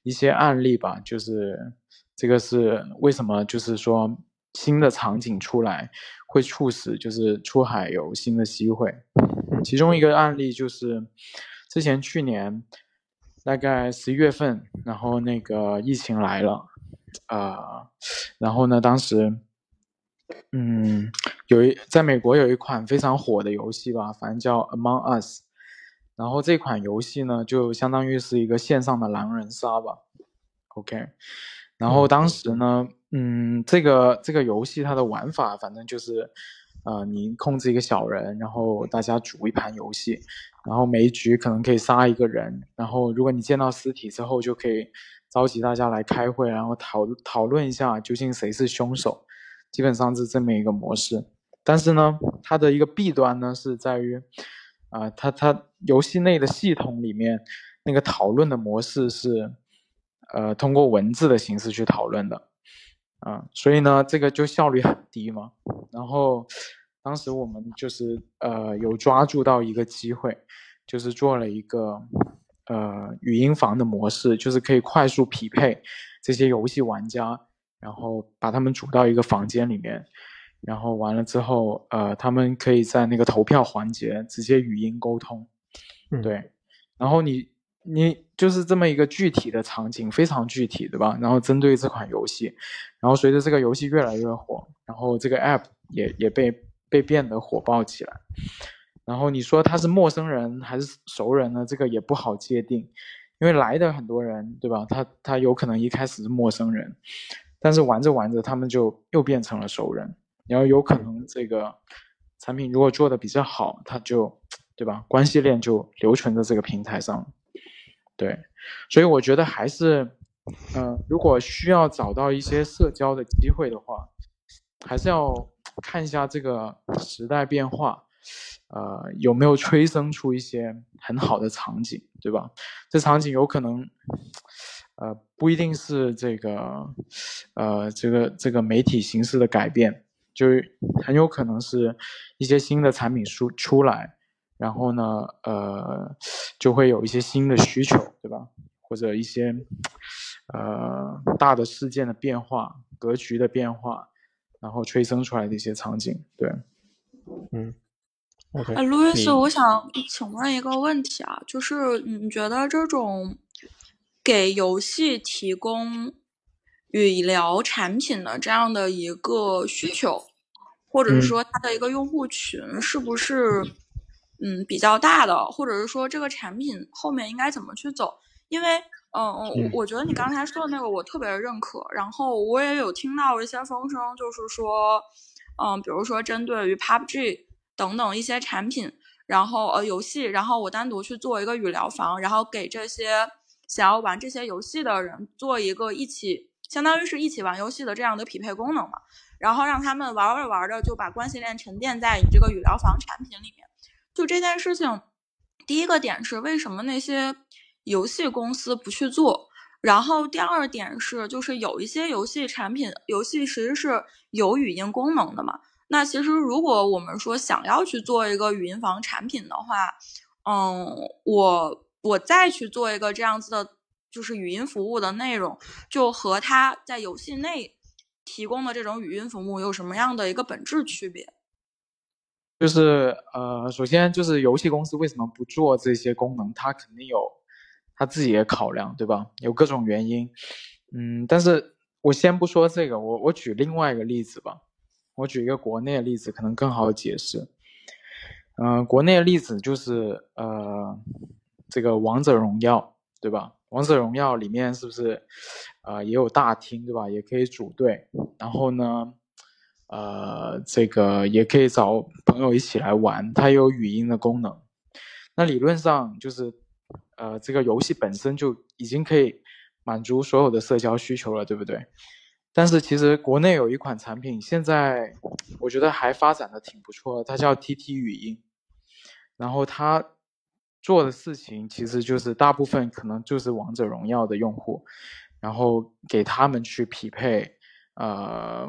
一些案例吧，就是这个是为什么就是说新的场景出来会促使就是出海有新的机会。其中一个案例就是之前去年大概十一月份，然后那个疫情来了。啊，然后呢？当时，嗯，有一在美国有一款非常火的游戏吧，反正叫 Among Us。然后这款游戏呢，就相当于是一个线上的狼人杀吧。OK，然后当时呢，嗯，这个这个游戏它的玩法，反正就是，呃，你控制一个小人，然后大家组一盘游戏，然后每一局可能可以杀一个人，然后如果你见到尸体之后，就可以。召集大家来开会，然后讨讨论一下究竟谁是凶手，基本上是这么一个模式。但是呢，它的一个弊端呢是在于，啊，它它游戏内的系统里面那个讨论的模式是，呃，通过文字的形式去讨论的，啊，所以呢，这个就效率很低嘛。然后当时我们就是呃有抓住到一个机会，就是做了一个。呃，语音房的模式就是可以快速匹配这些游戏玩家，然后把他们组到一个房间里面，然后完了之后，呃，他们可以在那个投票环节直接语音沟通，对，然后你你就是这么一个具体的场景，非常具体，对吧？然后针对这款游戏，然后随着这个游戏越来越火，然后这个 app 也也被被变得火爆起来。然后你说他是陌生人还是熟人呢？这个也不好界定，因为来的很多人，对吧？他他有可能一开始是陌生人，但是玩着玩着他们就又变成了熟人，然后有可能这个产品如果做的比较好，他就对吧？关系链就留存在这个平台上，对，所以我觉得还是，嗯，如果需要找到一些社交的机会的话，还是要看一下这个时代变化。呃，有没有催生出一些很好的场景，对吧？这场景有可能，呃，不一定是这个，呃，这个这个媒体形式的改变，就很有可能是一些新的产品出出来，然后呢，呃，就会有一些新的需求，对吧？或者一些呃大的事件的变化、格局的变化，然后催生出来的一些场景，对，嗯。啊，路易斯，我想请问一个问题啊，就是你觉得这种给游戏提供语聊产品的这样的一个需求，或者是说它的一个用户群是不是嗯比较大的，或者是说这个产品后面应该怎么去走？因为嗯我，我觉得你刚才说的那个我特别认可，然后我也有听到一些风声，就是说嗯，比如说针对于 PUBG。等等一些产品，然后呃游戏，然后我单独去做一个语聊房，然后给这些想要玩这些游戏的人做一个一起，相当于是一起玩游戏的这样的匹配功能嘛，然后让他们玩着玩着就把关系链沉淀在你这个语聊房产品里面。就这件事情，第一个点是为什么那些游戏公司不去做？然后第二点是，就是有一些游戏产品，游戏其实是有语音功能的嘛。那其实，如果我们说想要去做一个语音房产品的话，嗯，我我再去做一个这样子的，就是语音服务的内容，就和他在游戏内提供的这种语音服务有什么样的一个本质区别？就是呃，首先就是游戏公司为什么不做这些功能？它肯定有他自己也考量，对吧？有各种原因，嗯，但是我先不说这个，我我举另外一个例子吧，我举一个国内的例子，可能更好解释。嗯，国内的例子就是呃，这个王者荣耀，对吧？王者荣耀里面是不是呃也有大厅，对吧？也可以组队，然后呢，呃，这个也可以找朋友一起来玩，它有语音的功能。那理论上就是，呃，这个游戏本身就已经可以满足所有的社交需求了，对不对？但是其实国内有一款产品，现在我觉得还发展的挺不错，它叫 TT 语音，然后它做的事情其实就是大部分可能就是王者荣耀的用户，然后给他们去匹配，呃，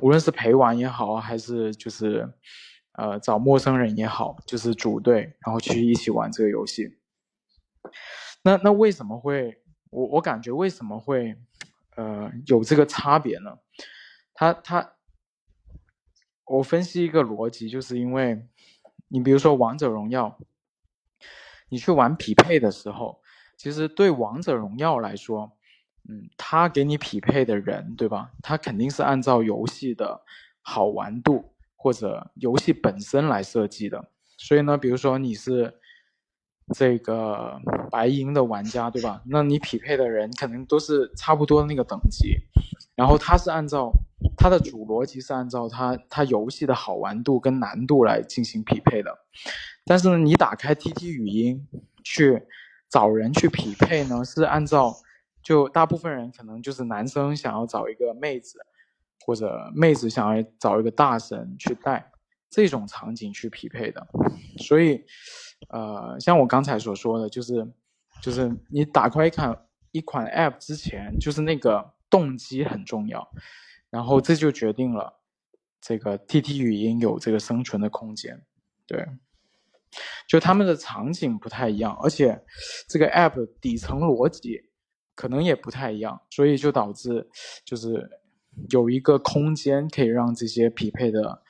无论是陪玩也好，还是就是。呃，找陌生人也好，就是组队，然后去一起玩这个游戏。那那为什么会我我感觉为什么会呃有这个差别呢？他他，我分析一个逻辑，就是因为你比如说王者荣耀，你去玩匹配的时候，其实对王者荣耀来说，嗯，他给你匹配的人，对吧？他肯定是按照游戏的好玩度。或者游戏本身来设计的，所以呢，比如说你是这个白银的玩家，对吧？那你匹配的人可能都是差不多的那个等级，然后它是按照它的主逻辑是按照它它游戏的好玩度跟难度来进行匹配的。但是呢，你打开 TT 语音去找人去匹配呢，是按照就大部分人可能就是男生想要找一个妹子。或者妹子想要找一个大神去带这种场景去匹配的，所以，呃，像我刚才所说的，就是就是你打开一款一款 App 之前，就是那个动机很重要，然后这就决定了这个 TT 语音有这个生存的空间。对，就他们的场景不太一样，而且这个 App 底层逻辑可能也不太一样，所以就导致就是。有一个空间可以让这些匹配的，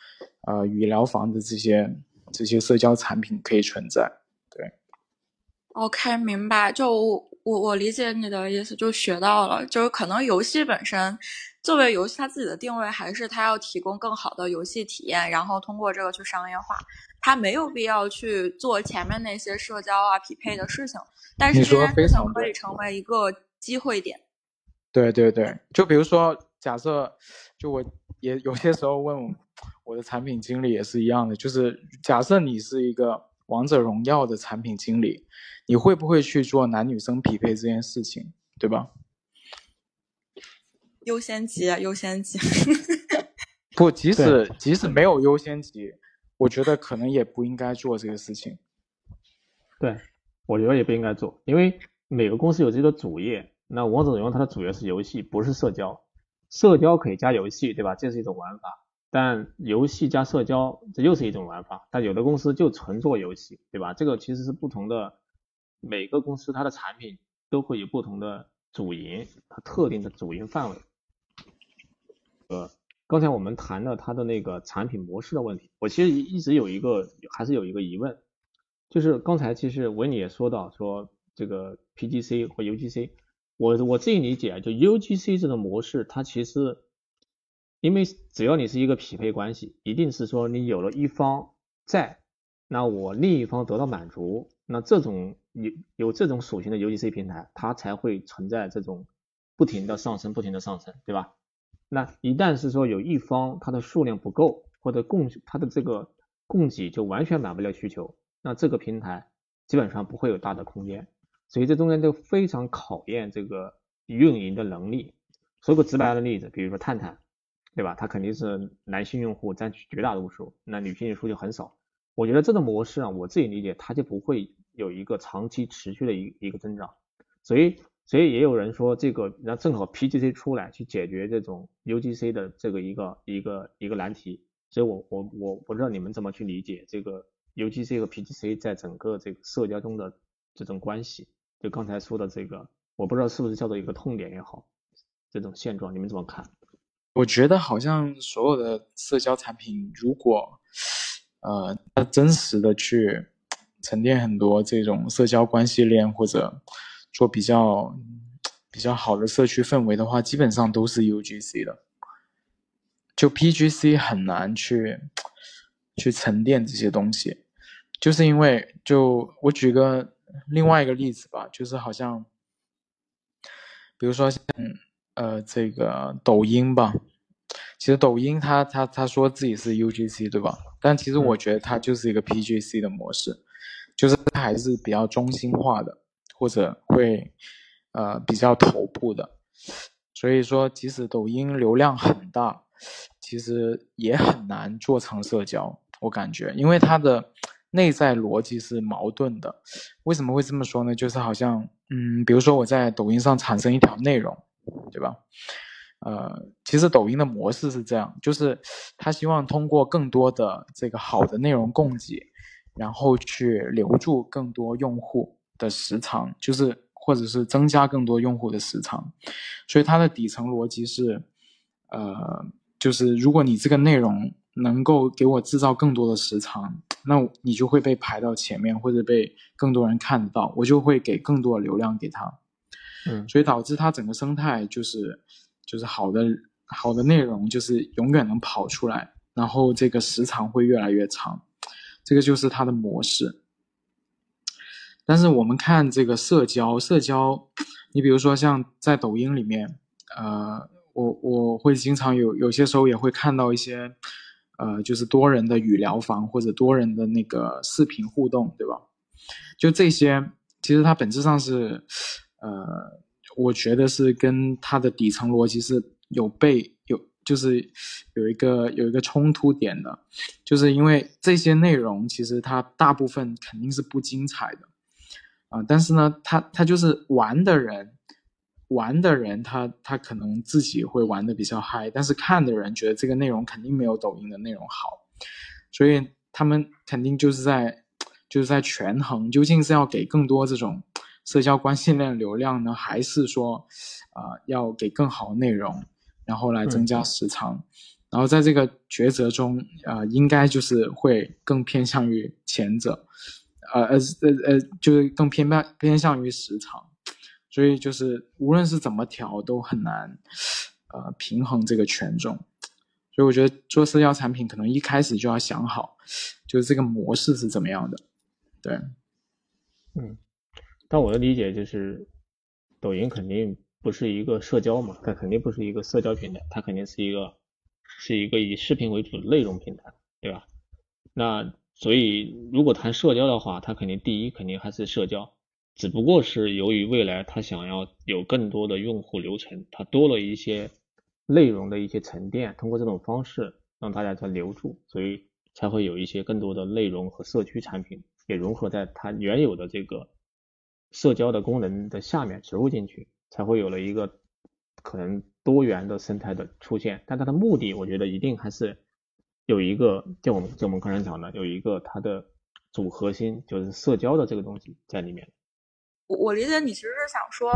呃，语聊房的这些这些社交产品可以存在。对，OK，明白。就我我理解你的意思，就学到了。就是可能游戏本身作为游戏，它自己的定位还是它要提供更好的游戏体验，然后通过这个去商业化。它没有必要去做前面那些社交啊、匹配的事情。但是这件事情可以成为一个机会点。对对对，就比如说。假设，就我也有些时候问我的产品经理也是一样的，就是假设你是一个王者荣耀的产品经理，你会不会去做男女生匹配这件事情，对吧？优先级，优先级。不，即使即使没有优先级，我觉得可能也不应该做这个事情。对，我觉得也不应该做，因为每个公司有自己的主业，那王者荣耀它的主业是游戏，不是社交。社交可以加游戏，对吧？这是一种玩法，但游戏加社交，这又是一种玩法。但有的公司就纯做游戏，对吧？这个其实是不同的，每个公司它的产品都会有不同的主营，它特定的主营范围。呃，刚才我们谈了它的那个产品模式的问题，我其实一直有一个，还是有一个疑问，就是刚才其实维尼也说到，说这个 PGC 或 UGC。我我自己理解啊，就 UGC 这种模式，它其实，因为只要你是一个匹配关系，一定是说你有了一方在，那我另一方得到满足，那这种有有这种属性的 UGC 平台，它才会存在这种不停的上升，不停的上升，对吧？那一旦是说有一方它的数量不够，或者供它的这个供给就完全满不了需求，那这个平台基本上不会有大的空间。所以这中间都非常考验这个运营的能力。说个直白的例子，比如说探探，对吧？它肯定是男性用户占据绝大多数，那女性用户就很少。我觉得这个模式啊，我自己理解，它就不会有一个长期持续的一一个增长。所以，所以也有人说这个，那正好 PGC 出来去解决这种 UGC 的这个一个一个一个难题。所以我我我不知道你们怎么去理解这个 UGC 和 PGC 在整个这个社交中的这种关系。就刚才说的这个，我不知道是不是叫做一个痛点也好，这种现状你们怎么看？我觉得好像所有的社交产品，如果呃它真实的去沉淀很多这种社交关系链或者说比较比较好的社区氛围的话，基本上都是 UGC 的。就 PGC 很难去去沉淀这些东西，就是因为就我举个另外一个例子吧，就是好像，比如说像呃这个抖音吧，其实抖音它它它说自己是 UGC 对吧？但其实我觉得它就是一个 PGC 的模式，就是它还是比较中心化的，或者会呃比较头部的，所以说即使抖音流量很大。其实也很难做成社交，我感觉，因为它的内在逻辑是矛盾的。为什么会这么说呢？就是好像，嗯，比如说我在抖音上产生一条内容，对吧？呃，其实抖音的模式是这样，就是他希望通过更多的这个好的内容供给，然后去留住更多用户的时长，就是或者是增加更多用户的时长。所以它的底层逻辑是，呃。就是如果你这个内容能够给我制造更多的时长，那你就会被排到前面，或者被更多人看得到，我就会给更多的流量给他。嗯，所以导致它整个生态就是就是好的好的内容就是永远能跑出来，然后这个时长会越来越长，这个就是它的模式。但是我们看这个社交，社交，你比如说像在抖音里面，呃。我我会经常有有些时候也会看到一些，呃，就是多人的语聊房或者多人的那个视频互动，对吧？就这些，其实它本质上是，呃，我觉得是跟它的底层逻辑是有被有，就是有一个有一个冲突点的，就是因为这些内容其实它大部分肯定是不精彩的，啊，但是呢，他他就是玩的人。玩的人他他可能自己会玩的比较嗨，但是看的人觉得这个内容肯定没有抖音的内容好，所以他们肯定就是在就是在权衡，究竟是要给更多这种社交关系链流量呢，还是说啊要给更好的内容，然后来增加时长，然后在这个抉择中啊，应该就是会更偏向于前者，呃呃呃呃，就是更偏偏偏向于时长。所以就是无论是怎么调都很难，呃，平衡这个权重。所以我觉得做社交产品可能一开始就要想好，就是这个模式是怎么样的。对，嗯，但我的理解就是，抖音肯定不是一个社交嘛，它肯定不是一个社交平台，它肯定是一个是一个以视频为主的内容平台，对吧？那所以如果谈社交的话，它肯定第一肯定还是社交。只不过是由于未来他想要有更多的用户流程，他多了一些内容的一些沉淀，通过这种方式让大家在留住，所以才会有一些更多的内容和社区产品也融合在它原有的这个社交的功能的下面植入进去，才会有了一个可能多元的生态的出现。但它的目的，我觉得一定还是有一个，就我们就我们刚才讲的，有一个它的主核心就是社交的这个东西在里面。我我理解你其实是想说，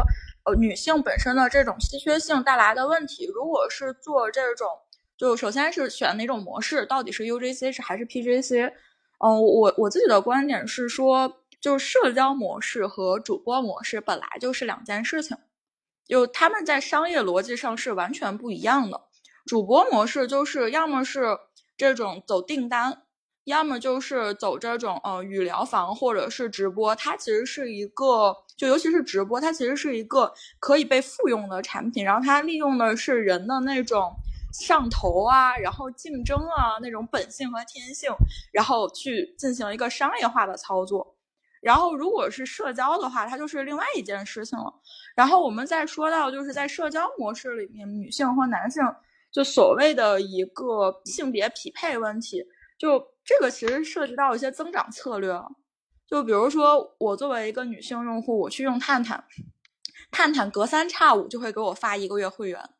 呃，女性本身的这种稀缺性带来的问题，如果是做这种，就首先是选哪种模式，到底是 UGC 是还是 PGC？嗯，我我自己的观点是说，就是社交模式和主播模式本来就是两件事情，就他们在商业逻辑上是完全不一样的。主播模式就是要么是这种走订单。要么就是走这种呃语聊房，或者是直播，它其实是一个，就尤其是直播，它其实是一个可以被复用的产品。然后它利用的是人的那种上头啊，然后竞争啊那种本性和天性，然后去进行一个商业化的操作。然后如果是社交的话，它就是另外一件事情了。然后我们再说到就是在社交模式里面，女性和男性就所谓的一个性别匹配问题，就。这个其实涉及到一些增长策略了，就比如说我作为一个女性用户，我去用探探，探探隔三差五就会给我发一个月会员，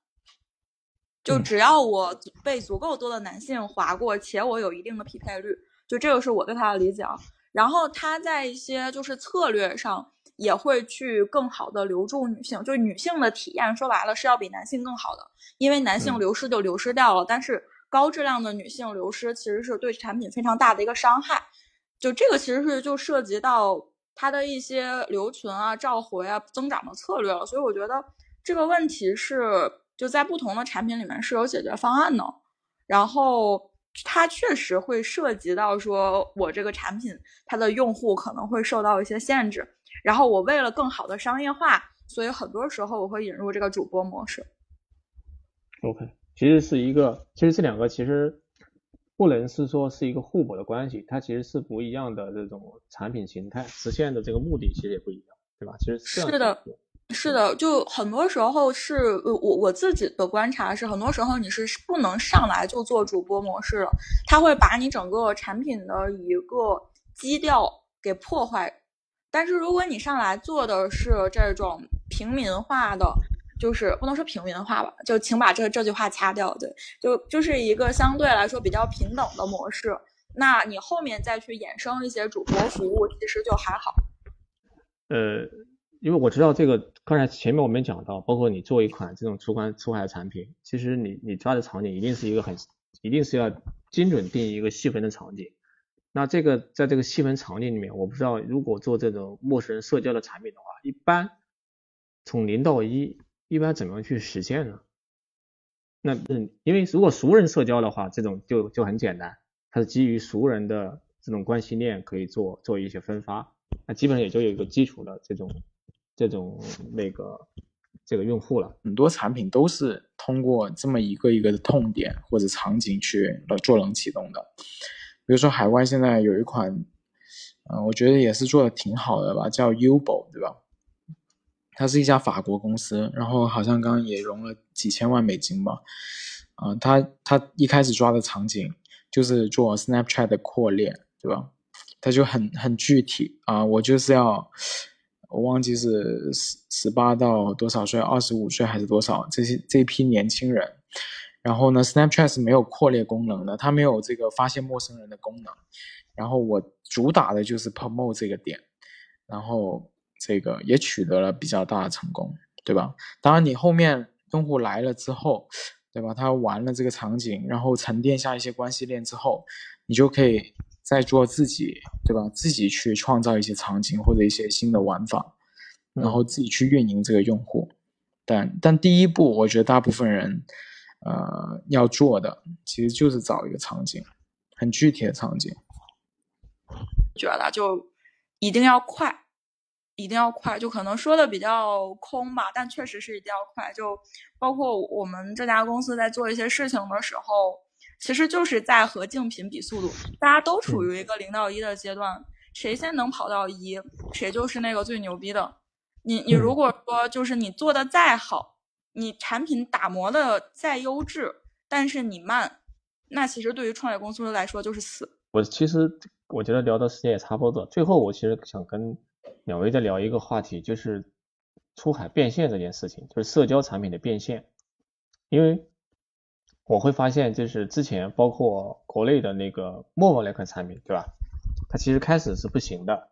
就只要我被足够多的男性划过，且我有一定的匹配率，就这个是我对他的理解。啊。然后他在一些就是策略上也会去更好的留住女性，就是女性的体验说白了是要比男性更好的，因为男性流失就流失掉了，但是。高质量的女性流失其实是对产品非常大的一个伤害，就这个其实是就涉及到它的一些留存啊、召回啊、增长的策略了。所以我觉得这个问题是就在不同的产品里面是有解决方案的。然后它确实会涉及到说我这个产品它的用户可能会受到一些限制。然后我为了更好的商业化，所以很多时候我会引入这个主播模式。OK，其实是一个，其实这两个其实不能是说是一个互补的关系，它其实是不一样的这种产品形态，实现的这个目的其实也不一样，对吧？其实是的，是的，就很多时候是我我自己的观察是，很多时候你是不能上来就做主播模式了，它会把你整个产品的一个基调给破坏。但是如果你上来做的是这种平民化的，就是不能说平民化吧，就请把这这句话掐掉。对，就就是一个相对来说比较平等的模式。那你后面再去衍生一些主播服务，其实就还好。呃，因为我知道这个，刚才前面我们讲到，包括你做一款这种出关出海产品，其实你你抓的场景一定是一个很，一定是要精准定义一个细分的场景。那这个在这个细分场景里面，我不知道如果做这种陌生人社交的产品的话，一般从零到一，一般怎么样去实现呢？那嗯，因为如果熟人社交的话，这种就就很简单，它是基于熟人的这种关系链可以做做一些分发，那基本上也就有一个基础的这种这种那个这个用户了。很多产品都是通过这么一个一个的痛点或者场景去做冷启动的。比如说海外现在有一款，嗯，我觉得也是做的挺好的吧，叫 Ubo，对吧？它是一家法国公司，然后好像刚刚也融了几千万美金吧。啊，它它一开始抓的场景就是做 Snapchat 的扩列，对吧？它就很很具体啊，我就是要，我忘记是十十八到多少岁，二十五岁还是多少？这些这批年轻人。然后呢，Snapchat 是没有扩列功能的，它没有这个发现陌生人的功能。然后我主打的就是 Promote 这个点，然后这个也取得了比较大的成功，对吧？当然，你后面用户来了之后，对吧？他玩了这个场景，然后沉淀下一些关系链之后，你就可以再做自己，对吧？自己去创造一些场景或者一些新的玩法，然后自己去运营这个用户。但但第一步，我觉得大部分人。呃，要做的其实就是找一个场景，很具体的场景。觉得就一定要快，一定要快，就可能说的比较空吧，但确实是一定要快。就包括我们这家公司在做一些事情的时候，其实就是在和竞品比速度，大家都处于一个零到一的阶段，谁先能跑到一，谁就是那个最牛逼的。你你如果说就是你做的再好。你产品打磨的再优质，但是你慢，那其实对于创业公司来说就是死。我其实我觉得聊的时间也差不多，最后我其实想跟两位再聊一个话题，就是出海变现这件事情，就是社交产品的变现。因为我会发现，就是之前包括国内的那个陌陌那款产品，对吧？它其实开始是不行的，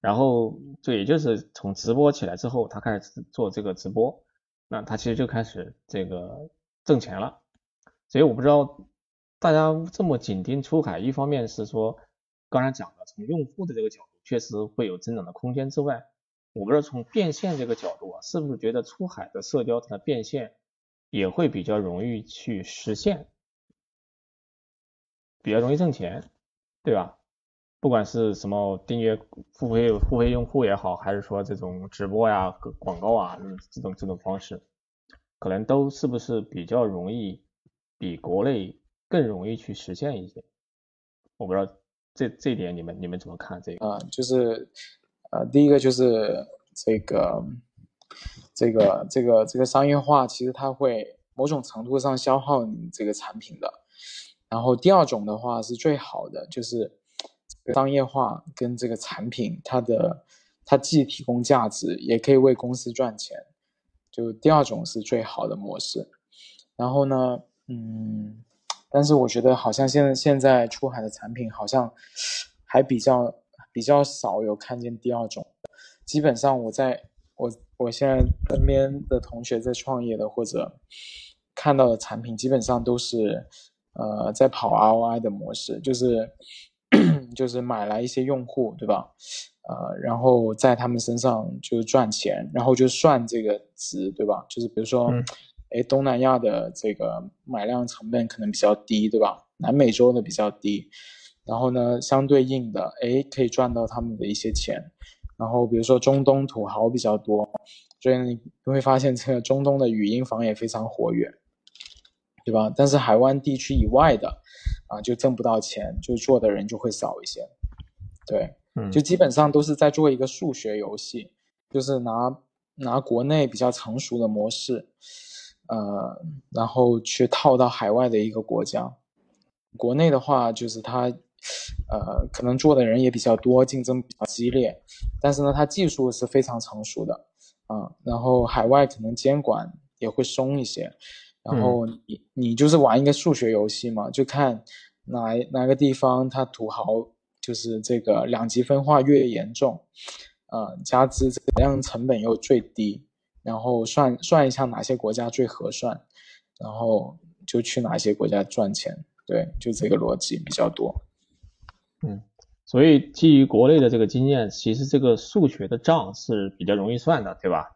然后就也就是从直播起来之后，它开始做这个直播。那他其实就开始这个挣钱了，所以我不知道大家这么紧盯出海，一方面是说刚才讲的从用户的这个角度确实会有增长的空间之外，我不知道从变现这个角度啊，是不是觉得出海的社交它的变现也会比较容易去实现，比较容易挣钱，对吧？不管是什么订阅付费付费用户也好，还是说这种直播呀、广告啊这种这种方式，可能都是不是比较容易，比国内更容易去实现一些？我不知道这这点你们你们怎么看这个？啊，就是呃，第一个就是这个这个这个这个商业化，其实它会某种程度上消耗你这个产品的。然后第二种的话是最好的，就是。商业化跟这个产品，它的它既提供价值，也可以为公司赚钱，就第二种是最好的模式。然后呢，嗯，但是我觉得好像现在现在出海的产品好像还比较比较少有看见第二种。基本上我在我我现在身边的同学在创业的或者看到的产品，基本上都是呃在跑 ROI 的模式，就是。就是买来一些用户，对吧？呃，然后在他们身上就赚钱，然后就算这个值，对吧？就是比如说，哎，东南亚的这个买量成本可能比较低，对吧？南美洲的比较低，然后呢，相对应的，哎，可以赚到他们的一些钱。然后比如说中东土豪比较多，所以你会发现这个中东的语音房也非常活跃，对吧？但是海湾地区以外的，啊，就挣不到钱，就做的人就会少一些，对。就基本上都是在做一个数学游戏，就是拿拿国内比较成熟的模式，呃，然后去套到海外的一个国家。国内的话，就是它，呃，可能做的人也比较多，竞争比较激烈，但是呢，它技术是非常成熟的，啊，然后海外可能监管也会松一些，然后你你就是玩一个数学游戏嘛，就看哪哪个地方它土豪。就是这个两极分化越严重，呃，加之怎样成本又最低，然后算算一下哪些国家最合算，然后就去哪些国家赚钱，对，就这个逻辑比较多。嗯，所以基于国内的这个经验，其实这个数学的账是比较容易算的，对吧？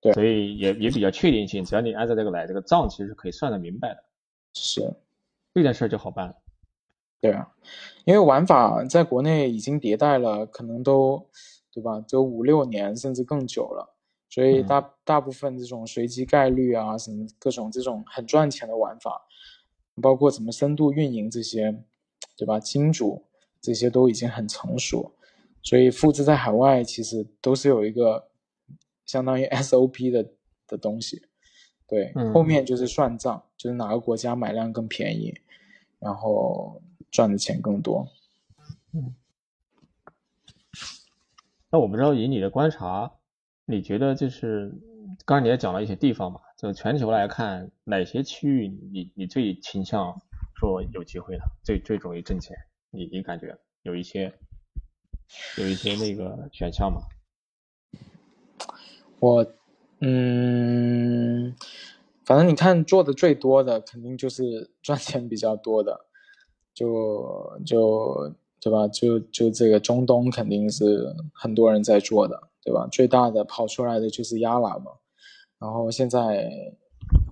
对，所以也也比较确定性，只要你按照这个来，这个账其实是可以算得明白的。是，这件事就好办了。对啊，因为玩法在国内已经迭代了，可能都，对吧？都五六年甚至更久了，所以大大部分这种随机概率啊，什么各种这种很赚钱的玩法，包括怎么深度运营这些，对吧？金主这些都已经很成熟，所以复制在海外其实都是有一个相当于 SOP 的的东西，对，后面就是算账，就是哪个国家买量更便宜，然后。赚的钱更多。嗯，那我不知道，以你的观察，你觉得就是刚才你也讲了一些地方嘛，就全球来看，哪些区域你你最倾向说有机会的，最最容易挣钱？你你感觉有一些有一些那个选项吗？我嗯，反正你看做的最多的，肯定就是 赚钱比较多的。就就对吧？就就这个中东肯定是很多人在做的，对吧？最大的跑出来的就是亚拉嘛，然后现在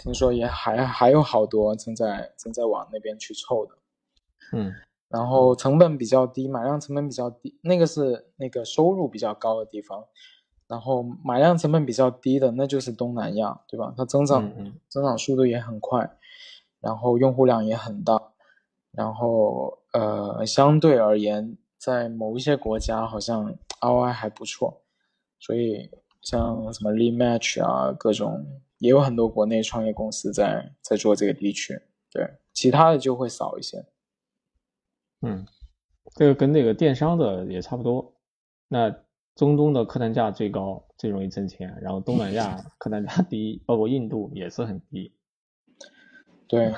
听说也还还有好多正在正在往那边去凑的，嗯，然后成本比较低，买量成本比较低，那个是那个收入比较高的地方，然后买量成本比较低的那就是东南亚，对吧？它增长增长速度也很快，然后用户量也很大。然后，呃，相对而言，在某一些国家好像 ROI 还不错，所以像什么 Lead Match 啊，各种也有很多国内创业公司在在做这个地区，对，其他的就会少一些。嗯，这个跟那个电商的也差不多。那中东的客单价最高，最容易挣钱，然后东南亚 客单价低，包括印度也是很低。对。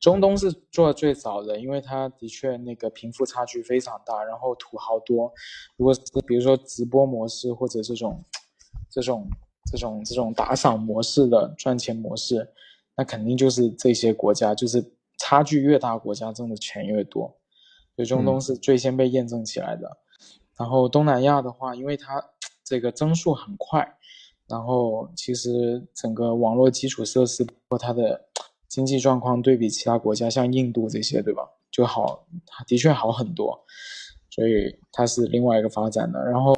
中东是做的最早的，因为它的确那个贫富差距非常大，然后土豪多。如果比如说直播模式或者这种、这种、这种、这种打赏模式的赚钱模式，那肯定就是这些国家，就是差距越大，国家挣的钱越多。所以中东是最先被验证起来的。然后东南亚的话，因为它这个增速很快，然后其实整个网络基础设施或它的。经济状况对比其他国家，像印度这些，对吧？就好，的确好很多，所以它是另外一个发展的。然后，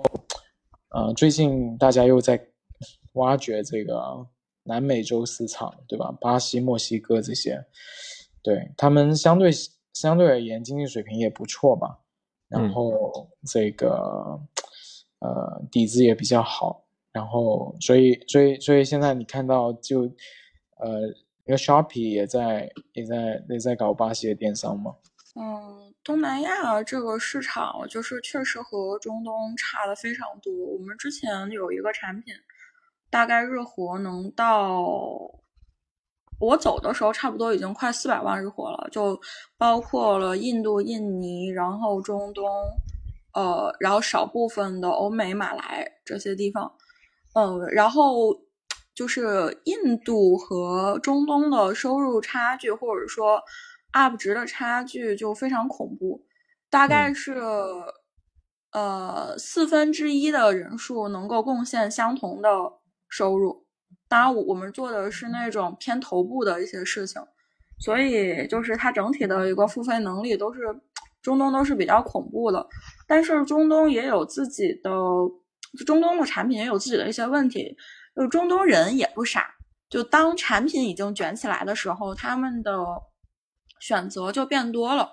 呃，最近大家又在挖掘这个南美洲市场，对吧？巴西、墨西哥这些，对他们相对相对而言经济水平也不错吧。然后这个呃底子也比较好。然后，所以所以所以现在你看到就呃。因为 Shopee 也在也在也在搞巴西的电商嘛。嗯，东南亚这个市场就是确实和中东差的非常多。我们之前有一个产品，大概日活能到我走的时候，差不多已经快四百万日活了，就包括了印度、印尼，然后中东，呃，然后少部分的欧美、马来这些地方，嗯，然后。就是印度和中东的收入差距，或者说 UP 值的差距就非常恐怖。大概是呃四分之一的人数能够贡献相同的收入。当然，我们做的是那种偏头部的一些事情，所以就是它整体的一个付费能力都是中东都是比较恐怖的。但是中东也有自己的，中东的产品也有自己的一些问题。就中东人也不傻，就当产品已经卷起来的时候，他们的选择就变多了。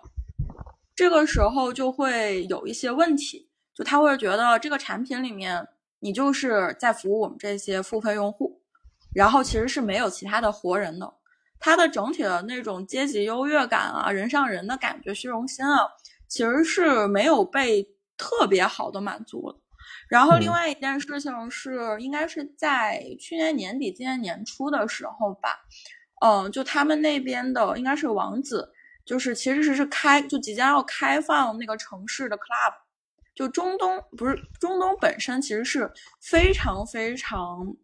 这个时候就会有一些问题，就他会觉得这个产品里面你就是在服务我们这些付费用户。然后其实是没有其他的活人的，它的整体的那种阶级优越感啊，人上人的感觉，虚荣心啊，其实是没有被特别好的满足的。然后另外一件事情是，应该是在去年年底、今年年初的时候吧，嗯，就他们那边的应该是王子，就是其实是是开，就即将要开放那个城市的 club，就中东不是中东本身其实是非常非常。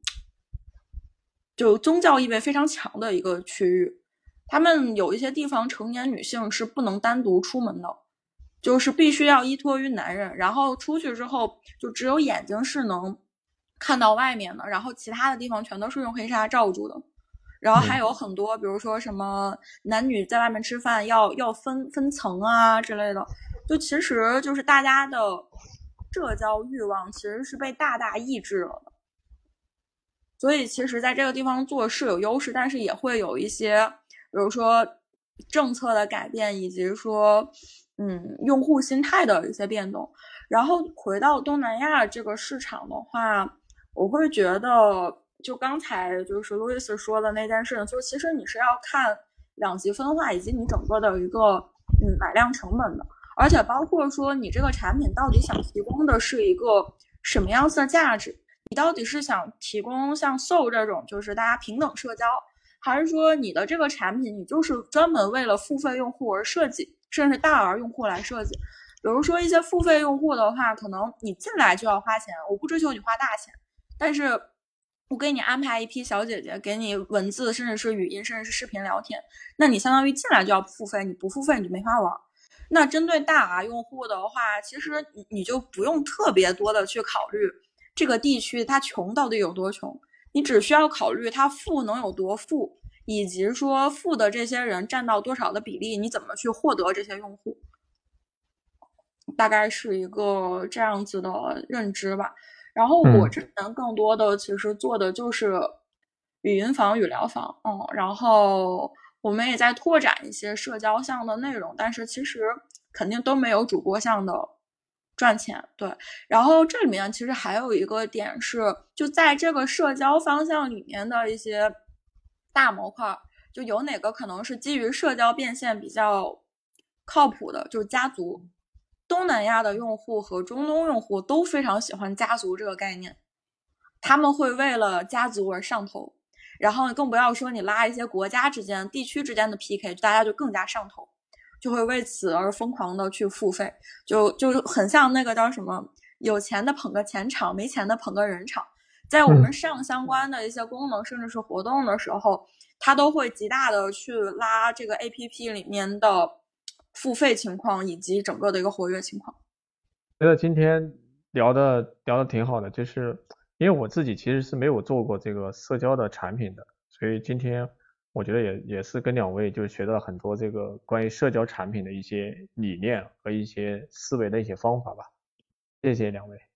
就宗教意味非常强的一个区域，他们有一些地方成年女性是不能单独出门的，就是必须要依托于男人，然后出去之后就只有眼睛是能看到外面的，然后其他的地方全都是用黑纱罩住的。然后还有很多，比如说什么男女在外面吃饭要要分分层啊之类的，就其实就是大家的社交欲望其实是被大大抑制了的。所以，其实在这个地方做是有优势，但是也会有一些，比如说政策的改变，以及说，嗯，用户心态的一些变动。然后回到东南亚这个市场的话，我会觉得，就刚才就是路易斯说的那件事情，就是其实你是要看两极分化，以及你整个的一个嗯买量成本的，而且包括说你这个产品到底想提供的是一个什么样子的价值。你到底是想提供像 Soul 这种，就是大家平等社交，还是说你的这个产品你就是专门为了付费用户而设计，甚至大额用户来设计？比如说一些付费用户的话，可能你进来就要花钱，我不追求你花大钱，但是我给你安排一批小姐姐，给你文字，甚至是语音，甚至是视频聊天，那你相当于进来就要付费，你不付费你就没法玩。那针对大额用户的话，其实你你就不用特别多的去考虑。这个地区它穷到底有多穷？你只需要考虑它富能有多富，以及说富的这些人占到多少的比例，你怎么去获得这些用户？大概是一个这样子的认知吧。然后我之前更多的其实做的就是语音房、语聊房，嗯，然后我们也在拓展一些社交项的内容，但是其实肯定都没有主播项的。赚钱对，然后这里面其实还有一个点是，就在这个社交方向里面的一些大模块，就有哪个可能是基于社交变现比较靠谱的，就是家族。东南亚的用户和中东用户都非常喜欢家族这个概念，他们会为了家族而上头，然后更不要说你拉一些国家之间、地区之间的 PK，大家就更加上头。就会为此而疯狂的去付费，就就很像那个叫什么，有钱的捧个钱场，没钱的捧个人场。在我们上相关的一些功能，甚至是活动的时候，它都会极大的去拉这个 APP 里面的付费情况以及整个的一个活跃情况。觉得今天聊的聊的挺好的，就是因为我自己其实是没有做过这个社交的产品的，所以今天。我觉得也也是跟两位就是学到了很多这个关于社交产品的一些理念和一些思维的一些方法吧，谢谢两位。